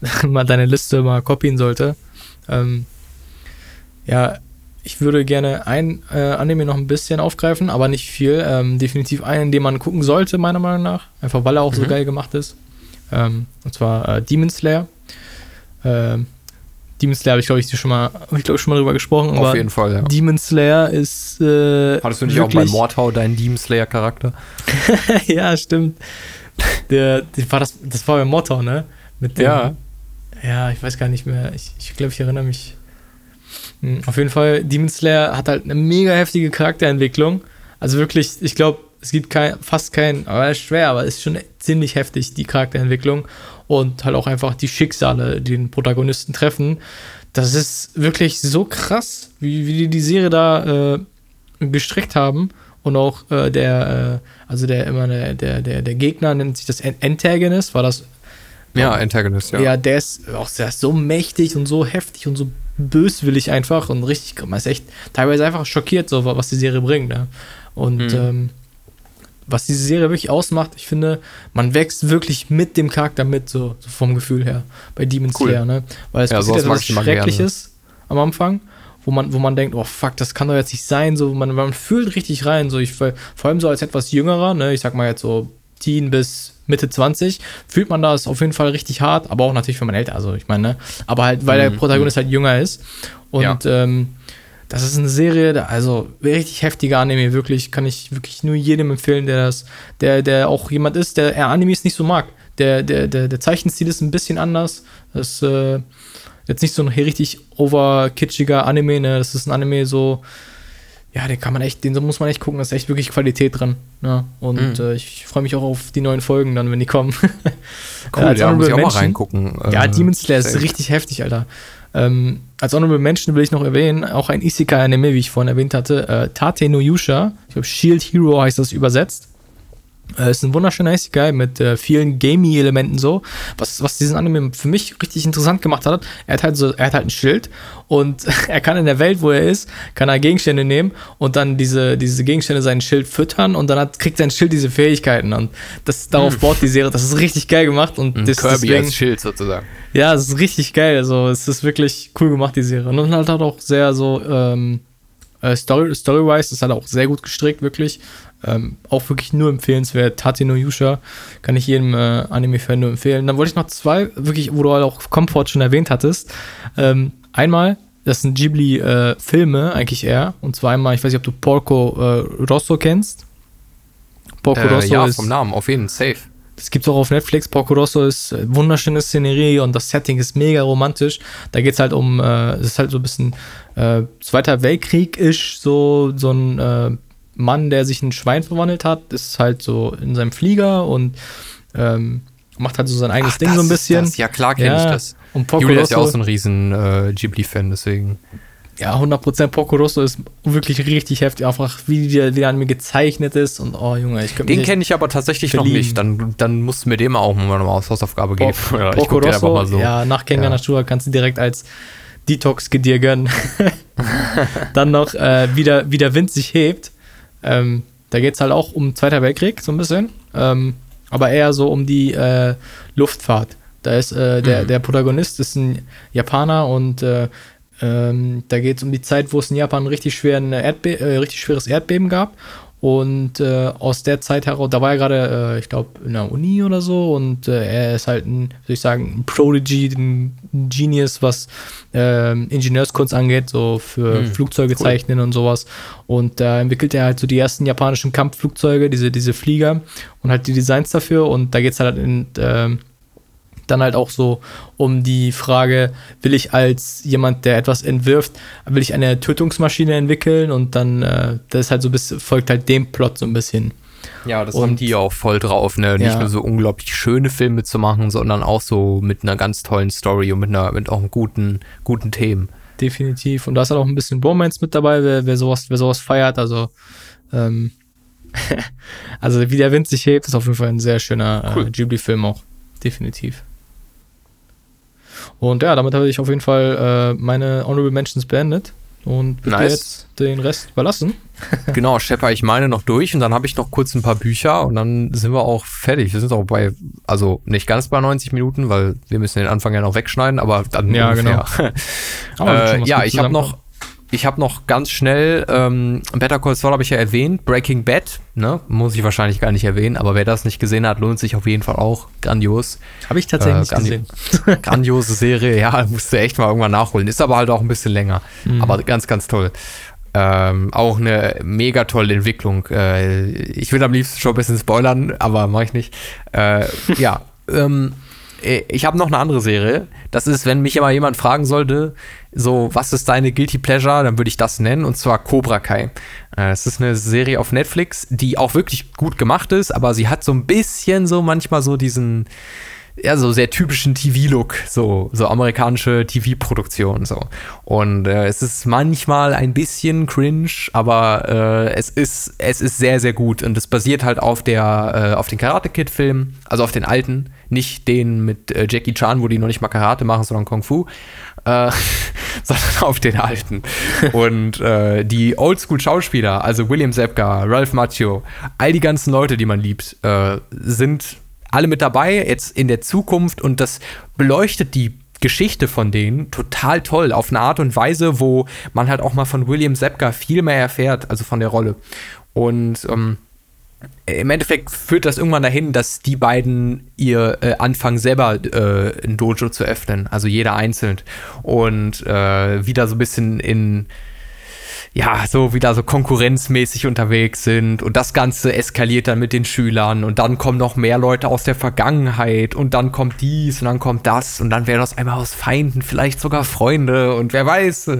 mal deine Liste mal kopien sollte. Ähm, ja, ich würde gerne ein äh, Anime noch ein bisschen aufgreifen, aber nicht viel. Ähm, definitiv einen, den man gucken sollte, meiner Meinung nach. Einfach weil er auch mhm. so geil gemacht ist. Ähm, und zwar äh, Demon Slayer. Ähm, Demon Slayer habe ich, glaube ich, schon mal, ich glaube schon mal drüber gesprochen. Auf jeden Fall, ja. Demon Slayer ist. Äh, Hattest du nicht auch bei Mordhau deinen Demon Slayer-Charakter? ja, stimmt. Der, der, war das, das war bei Mordhau, ne? Mit dem, ja. Ja, ich weiß gar nicht mehr. Ich, ich glaube, ich erinnere mich. Hm, auf jeden Fall, Demon Slayer hat halt eine mega heftige Charakterentwicklung. Also wirklich, ich glaube, es gibt kein, fast kein, aber ist schwer, aber es ist schon ziemlich heftig, die Charakterentwicklung und halt auch einfach die Schicksale, die den Protagonisten treffen. Das ist wirklich so krass, wie, wie die die Serie da äh, gestrickt haben. Und auch äh, der, äh, also der immer der, der, der, der Gegner nennt sich das Antagonist, war das? Ja, Antagonist, ja. Ja, der ist auch der ist so mächtig und so heftig und so böswillig einfach und richtig, man ist echt teilweise einfach schockiert, so was die Serie bringt. Ne? Und mhm. ähm, was diese Serie wirklich ausmacht, ich finde, man wächst wirklich mit dem Charakter mit, so, so vom Gefühl her, bei Demon cool. Slayer, ne? Weil es ja, passiert etwas Schreckliches am Anfang, wo man, wo man denkt, oh fuck, das kann doch jetzt nicht sein, so, man, man fühlt richtig rein, so, ich, vor allem so als etwas jüngerer, ne, ich sag mal jetzt so Teen bis Mitte 20, fühlt man das auf jeden Fall richtig hart, aber auch natürlich, wenn man älter, also ich meine, ne, aber halt, weil mhm. der Protagonist halt jünger ist und, ja. ähm, das ist eine Serie, also richtig heftiger Anime, wirklich, kann ich wirklich nur jedem empfehlen, der das, der, der auch jemand ist, der er Animes nicht so mag. Der, der, der, der Zeichenstil ist ein bisschen anders. Das ist äh, jetzt nicht so ein richtig overkitschiger Anime, ne? Das ist ein Anime so, ja, den kann man echt, den muss man echt gucken, da ist echt wirklich Qualität drin. Ne? Und mhm. äh, ich freue mich auch auf die neuen Folgen dann, wenn die kommen. cool, äh, ja, muss ich auch Menschen, mal reingucken. Ja, Demon Slayer ist richtig heftig, Alter. Ähm, als Honorable Mention will ich noch erwähnen, auch ein Isekai-Anime, wie ich vorhin erwähnt hatte, äh, Tate no Yusha. Ich glaube, Shield Hero heißt das übersetzt. Äh, ist ein wunderschöner Guy mit äh, vielen Gamey-Elementen so. Was, was diesen Anime für mich richtig interessant gemacht hat, er hat halt so, er hat halt ein Schild und er kann in der Welt, wo er ist, kann er Gegenstände nehmen und dann diese, diese Gegenstände sein Schild füttern und dann hat, kriegt sein Schild diese Fähigkeiten und das darauf hm. baut die Serie. Das ist richtig geil gemacht und das, Kirby deswegen, als Schild sozusagen. Ja, es ist richtig geil. Also es ist wirklich cool gemacht die Serie und halt auch sehr so ähm, äh, Story, Story-wise ist halt auch sehr gut gestrickt, wirklich. Ähm, auch wirklich nur empfehlenswert. Tate no Yusha kann ich jedem äh, Anime-Fan nur empfehlen. Dann wollte ich noch zwei, wirklich, wo du halt auch Comfort schon erwähnt hattest. Ähm, einmal, das sind Ghibli-Filme, äh, eigentlich eher. Und zwar einmal, ich weiß nicht, ob du Porco äh, Rosso kennst. Porco äh, Rosso ja, ist, vom Namen, auf jeden Fall, safe. Das gibt es auch auf Netflix. Porco Rosso ist äh, wunderschöne Szenerie und das Setting ist mega romantisch. Da geht es halt um, äh, es ist halt so ein bisschen äh, Zweiter Weltkrieg-isch, so, so ein äh, Mann, der sich in ein Schwein verwandelt hat, ist halt so in seinem Flieger und ähm, macht halt so sein eigenes Ach, Ding so ein bisschen. Ja, klar kenne ja. ich das. Und Porco Julia ist ja auch so ein riesen äh, Ghibli-Fan, deswegen. Ja, 100% Porco Rosso ist wirklich richtig heftig, einfach wie der, wie der an mir gezeichnet ist und oh Junge, ich Den kenne ich aber tatsächlich verlieben. noch nicht, dann, dann musst du mir dem auch mal eine Hausaufgabe geben. Por Porco Rosso, so. ja, nach Kenga ja. Natura kannst du direkt als Detox dir gönnen. dann noch, äh, wie, der, wie der Wind sich hebt, ähm, da geht es halt auch um Zweiter Weltkrieg, so ein bisschen. Ähm, aber eher so um die äh, Luftfahrt. Da ist äh, der, mhm. der Protagonist ist ein Japaner und äh, ähm, da geht es um die Zeit, wo es in Japan richtig, schweren Erdbe äh, richtig schweres Erdbeben gab. Und äh, aus der Zeit heraus, da war er gerade, äh, ich glaube, in der Uni oder so. Und äh, er ist halt ein, soll ich sagen, ein Prodigy, ein Genius, was ähm, Ingenieurskunst angeht, so für hm, Flugzeuge cool. zeichnen und sowas. Und da entwickelt er halt so die ersten japanischen Kampfflugzeuge, diese, diese Flieger und halt die Designs dafür. Und da geht es halt in ähm, dann halt auch so um die Frage, will ich als jemand, der etwas entwirft, will ich eine Tötungsmaschine entwickeln und dann, äh, das ist halt so bis, folgt halt dem Plot so ein bisschen. Ja, das und, haben die auch voll drauf, ne? Nicht ja. nur so unglaublich schöne Filme zu machen, sondern auch so mit einer ganz tollen Story und mit einer, mit auch guten, guten Themen. Definitiv. Und da ist halt auch ein bisschen Romance mit dabei, wer, wer sowas, wer sowas feiert. Also, ähm, also wie der Wind sich hebt, ist auf jeden Fall ein sehr schöner äh, cool. äh, Ghibli-Film auch. Definitiv. Und ja, damit habe ich auf jeden Fall äh, meine Honorable Mentions beendet und würde nice. jetzt den Rest überlassen. genau, schepper ich meine noch durch und dann habe ich noch kurz ein paar Bücher und dann sind wir auch fertig. Wir sind auch bei, also nicht ganz bei 90 Minuten, weil wir müssen den Anfang ja noch wegschneiden, aber dann ja, ungefähr. Genau. äh, ja, ich habe noch ich habe noch ganz schnell, ähm, Better Call Saul habe ich ja erwähnt, Breaking Bad, ne, muss ich wahrscheinlich gar nicht erwähnen, aber wer das nicht gesehen hat, lohnt sich auf jeden Fall auch. Grandios. Habe ich tatsächlich äh, gesehen. grandiose Serie, ja, musst du echt mal irgendwann nachholen. Ist aber halt auch ein bisschen länger, mhm. aber ganz, ganz toll. Ähm, auch eine mega tolle Entwicklung. Äh, ich will am liebsten schon ein bisschen spoilern, aber mache ich nicht. Äh, ja, ähm, äh, ich habe noch eine andere Serie. Das ist, wenn mich immer jemand fragen sollte, so, was ist deine Guilty Pleasure, dann würde ich das nennen, und zwar Cobra Kai. Äh, es ist eine Serie auf Netflix, die auch wirklich gut gemacht ist, aber sie hat so ein bisschen so manchmal so diesen, ja, so sehr typischen TV-Look, so, so amerikanische TV-Produktion, so. Und äh, es ist manchmal ein bisschen cringe, aber äh, es ist, es ist sehr, sehr gut. Und es basiert halt auf der, äh, auf den Karate Kid-Film, also auf den alten, nicht den mit äh, Jackie Chan, wo die noch nicht mal Karate machen, sondern Kung Fu, äh, sondern auf den alten. Und äh, die Oldschool-Schauspieler, also William Zepka, Ralph Macchio, all die ganzen Leute, die man liebt, sind alle mit dabei, jetzt in der Zukunft und das beleuchtet die Geschichte von denen total toll, auf eine Art und Weise, wo man halt auch mal von William Zepka viel mehr erfährt, also von der Rolle. Und ähm, im Endeffekt führt das irgendwann dahin, dass die beiden ihr äh, anfangen, selber äh, ein Dojo zu öffnen, also jeder einzeln. Und äh, wieder so ein bisschen in ja, so wieder so konkurrenzmäßig unterwegs sind und das Ganze eskaliert dann mit den Schülern und dann kommen noch mehr Leute aus der Vergangenheit und dann kommt dies und dann kommt das und dann werden aus einmal aus Feinden vielleicht sogar Freunde und wer weiß.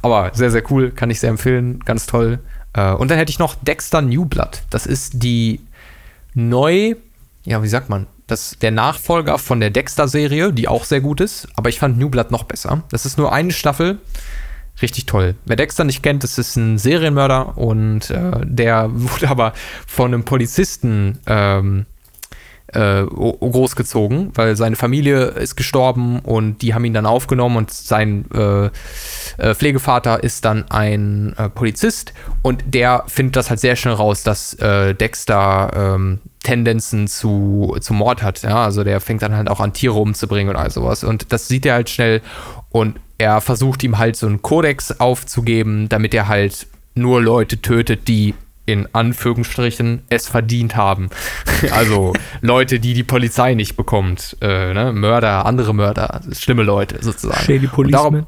Aber sehr, sehr cool, kann ich sehr empfehlen, ganz toll. Äh, und dann hätte ich noch Dexter New Blood. Das ist die neu, ja, wie sagt man, das der Nachfolger von der Dexter-Serie, die auch sehr gut ist, aber ich fand New Blood noch besser. Das ist nur eine Staffel Richtig toll. Wer Dexter nicht kennt, das ist ein Serienmörder und äh, der wurde aber von einem Polizisten ähm, äh, großgezogen, weil seine Familie ist gestorben und die haben ihn dann aufgenommen und sein äh, äh, Pflegevater ist dann ein äh, Polizist und der findet das halt sehr schnell raus, dass äh, Dexter ähm, Tendenzen zu, zu Mord hat. Ja? Also der fängt dann halt auch an, Tiere umzubringen und all sowas. Und das sieht er halt schnell und er versucht ihm halt so einen Kodex aufzugeben, damit er halt nur Leute tötet, die in Anführungsstrichen es verdient haben. also Leute, die die Polizei nicht bekommt. Äh, ne? Mörder, andere Mörder, schlimme Leute sozusagen. Shady Policeman.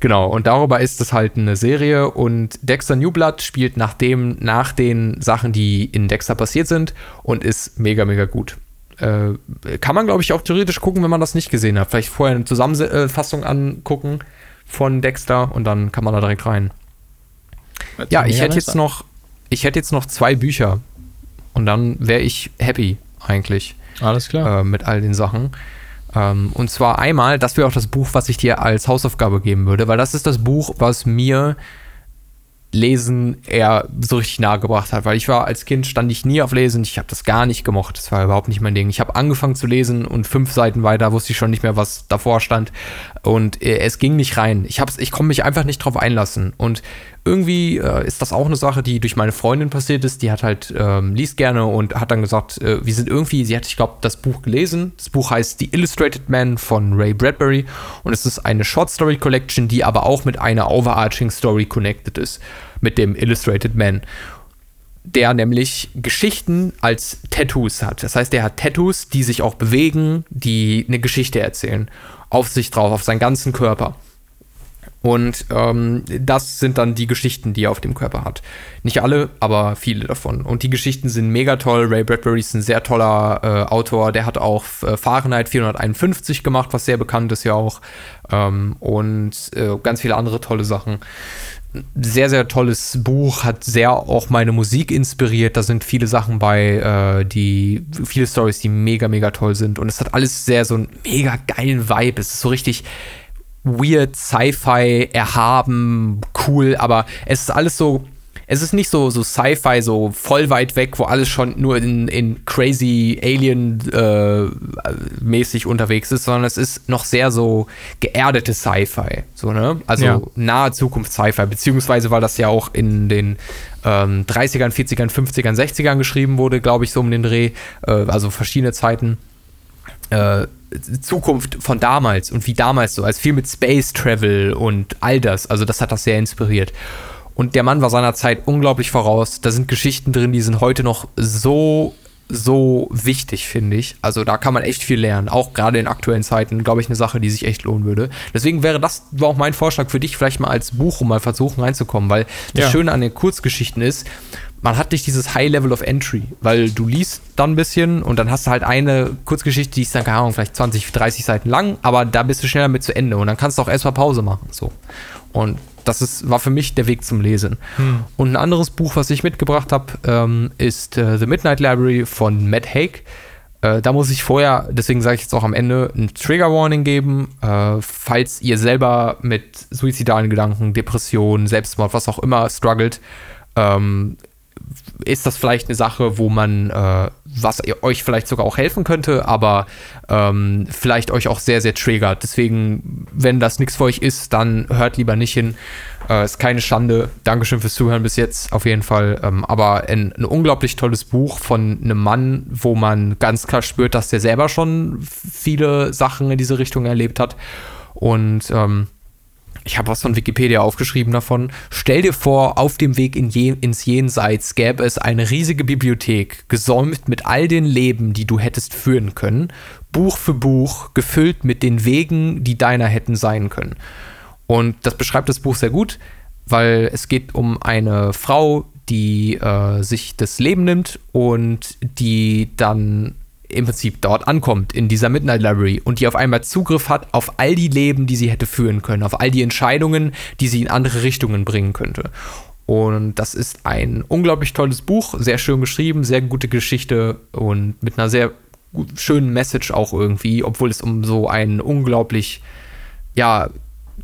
Genau, und darüber ist es halt eine Serie und Dexter New Blood spielt nach dem, nach den Sachen, die in Dexter passiert sind und ist mega, mega gut. Äh, kann man, glaube ich, auch theoretisch gucken, wenn man das nicht gesehen hat. Vielleicht vorher eine Zusammenfassung angucken von Dexter und dann kann man da direkt rein. Ja, ich hätte jetzt noch, ich hätte jetzt noch zwei Bücher und dann wäre ich happy eigentlich. Alles klar. Äh, mit all den Sachen. Ähm, und zwar einmal, das wäre auch das Buch, was ich dir als Hausaufgabe geben würde, weil das ist das Buch, was mir Lesen eher so richtig nahe gebracht hat, weil ich war als Kind stand ich nie auf Lesen, ich habe das gar nicht gemocht, das war überhaupt nicht mein Ding. Ich habe angefangen zu lesen und fünf Seiten weiter wusste ich schon nicht mehr, was davor stand und äh, es ging nicht rein. Ich hab's, ich konnte mich einfach nicht drauf einlassen und irgendwie äh, ist das auch eine Sache, die durch meine Freundin passiert ist. Die hat halt ähm, liest gerne und hat dann gesagt, äh, wir sind irgendwie, sie hat, ich glaube, das Buch gelesen. Das Buch heißt The Illustrated Man von Ray Bradbury und es ist eine Short Story Collection, die aber auch mit einer overarching Story connected ist, mit dem Illustrated Man der nämlich Geschichten als Tattoos hat. Das heißt, der hat Tattoos, die sich auch bewegen, die eine Geschichte erzählen, auf sich drauf, auf seinen ganzen Körper. Und ähm, das sind dann die Geschichten, die er auf dem Körper hat. Nicht alle, aber viele davon. Und die Geschichten sind mega toll. Ray Bradbury ist ein sehr toller äh, Autor. Der hat auch äh, Fahrenheit 451 gemacht, was sehr bekannt ist ja auch. Ähm, und äh, ganz viele andere tolle Sachen. Sehr, sehr tolles Buch, hat sehr auch meine Musik inspiriert. Da sind viele Sachen bei, äh, die, viele Stories, die mega, mega toll sind. Und es hat alles sehr so einen mega geilen Vibe. Es ist so richtig weird, Sci-Fi, erhaben, cool, aber es ist alles so, es ist nicht so, so Sci-Fi, so voll weit weg, wo alles schon nur in, in crazy Alien-mäßig äh, unterwegs ist, sondern es ist noch sehr so geerdete Sci-Fi, so, ne? Also ja. nahe Zukunft Sci-Fi, beziehungsweise weil das ja auch in den ähm, 30ern, 40ern, 50ern, 60ern geschrieben wurde, glaube ich, so um den Dreh, äh, also verschiedene Zeiten. Äh, Zukunft von damals und wie damals so, als viel mit Space Travel und all das. Also das hat das sehr inspiriert. Und der Mann war seiner Zeit unglaublich voraus. Da sind Geschichten drin, die sind heute noch so, so wichtig, finde ich. Also da kann man echt viel lernen. Auch gerade in aktuellen Zeiten, glaube ich, eine Sache, die sich echt lohnen würde. Deswegen wäre das war auch mein Vorschlag für dich, vielleicht mal als Buch, um mal versuchen reinzukommen. Weil das ja. Schöne an den Kurzgeschichten ist, man hat nicht dieses High Level of Entry, weil du liest dann ein bisschen und dann hast du halt eine Kurzgeschichte, die ist dann, keine Ahnung, vielleicht 20, 30 Seiten lang, aber da bist du schneller mit zu Ende und dann kannst du auch erstmal Pause machen. So. Und das ist, war für mich der Weg zum Lesen. Hm. Und ein anderes Buch, was ich mitgebracht habe, ähm, ist äh, The Midnight Library von Matt Haig. Äh, da muss ich vorher, deswegen sage ich jetzt auch am Ende, ein Trigger Warning geben, äh, falls ihr selber mit suizidalen Gedanken, Depressionen, Selbstmord, was auch immer struggelt. Ähm, ist das vielleicht eine Sache, wo man, äh, was euch vielleicht sogar auch helfen könnte, aber ähm, vielleicht euch auch sehr, sehr triggert. Deswegen, wenn das nichts für euch ist, dann hört lieber nicht hin. Äh, ist keine Schande. Dankeschön fürs Zuhören bis jetzt, auf jeden Fall. Ähm, aber ein, ein, unglaublich tolles Buch von einem Mann, wo man ganz klar spürt, dass der selber schon viele Sachen in diese Richtung erlebt hat. Und ähm, ich habe was von Wikipedia aufgeschrieben davon. Stell dir vor, auf dem Weg in je, ins Jenseits gäbe es eine riesige Bibliothek, gesäumt mit all den Leben, die du hättest führen können, Buch für Buch, gefüllt mit den Wegen, die deiner hätten sein können. Und das beschreibt das Buch sehr gut, weil es geht um eine Frau, die äh, sich das Leben nimmt und die dann im Prinzip dort ankommt, in dieser Midnight Library und die auf einmal Zugriff hat auf all die Leben, die sie hätte führen können, auf all die Entscheidungen, die sie in andere Richtungen bringen könnte. Und das ist ein unglaublich tolles Buch, sehr schön geschrieben, sehr gute Geschichte und mit einer sehr schönen Message auch irgendwie, obwohl es um so ein unglaublich, ja,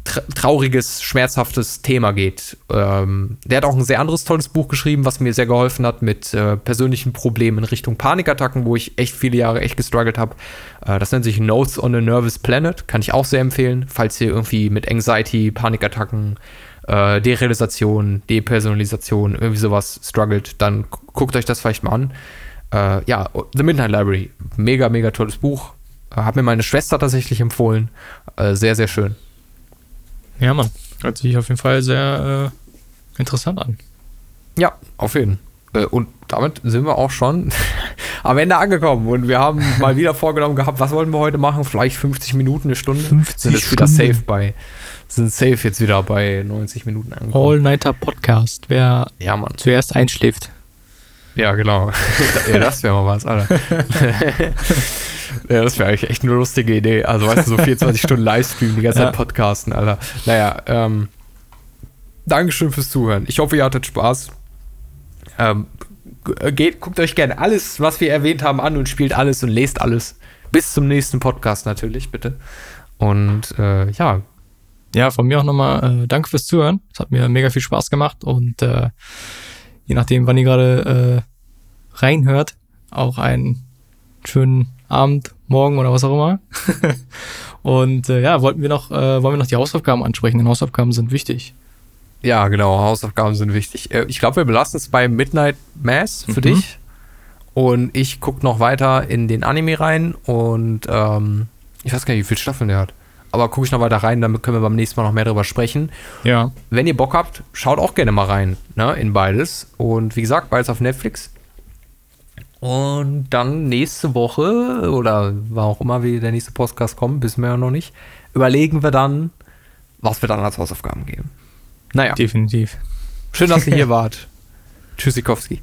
trauriges, schmerzhaftes Thema geht. Ähm, der hat auch ein sehr anderes tolles Buch geschrieben, was mir sehr geholfen hat mit äh, persönlichen Problemen in Richtung Panikattacken, wo ich echt viele Jahre echt gestruggelt habe. Äh, das nennt sich Notes on a Nervous Planet, kann ich auch sehr empfehlen, falls ihr irgendwie mit Anxiety, Panikattacken, äh, Derealisation, Depersonalisation, irgendwie sowas struggelt, dann guckt euch das vielleicht mal an. Äh, ja, The Midnight Library, mega, mega tolles Buch. Äh, hat mir meine Schwester tatsächlich empfohlen. Äh, sehr, sehr schön. Ja, Mann. Hört sich auf jeden Fall sehr äh, interessant an. Ja, auf jeden Fall. Äh, und damit sind wir auch schon am Ende angekommen. Und wir haben mal wieder vorgenommen gehabt, was wollen wir heute machen? Vielleicht 50 Minuten, eine Stunde. 50 sind jetzt wieder safe bei. Sind safe jetzt wieder bei 90 Minuten angekommen. All-Nighter Podcast. Wer ja, Mann. zuerst einschläft. Ja, genau. ja, das wäre mal was, Alter. Ja, das wäre eigentlich echt eine lustige Idee. Also, weißt du, so 24 Stunden Livestream, die ganze Zeit podcasten, Alter. Naja, ähm, Dankeschön fürs Zuhören. Ich hoffe, ihr hattet Spaß. Ähm, geht, guckt euch gerne alles, was wir erwähnt haben, an und spielt alles und lest alles. Bis zum nächsten Podcast natürlich, bitte. Und äh, ja. Ja, von mir auch nochmal äh, danke fürs Zuhören. Es hat mir mega viel Spaß gemacht und äh, je nachdem, wann ihr gerade äh, reinhört, auch einen schönen Abend, Morgen oder was auch immer. und äh, ja, wollten wir noch, äh, wollen wir noch die Hausaufgaben ansprechen, denn Hausaufgaben sind wichtig. Ja, genau, Hausaufgaben sind wichtig. Äh, ich glaube, wir belassen es bei Midnight Mass für mhm. dich. Und ich gucke noch weiter in den Anime rein und ähm, ich weiß gar nicht, wie viele Staffeln der hat. Aber gucke ich noch weiter rein, damit können wir beim nächsten Mal noch mehr darüber sprechen. Ja. Wenn ihr Bock habt, schaut auch gerne mal rein, ne, in beides. Und wie gesagt, beides auf Netflix. Und dann nächste Woche, oder war auch immer, wie der nächste Podcast kommt, wissen wir ja noch nicht, überlegen wir dann, was wir dann als Hausaufgaben geben. Naja. Definitiv. Schön, dass ihr hier wart. Tschüssikowski.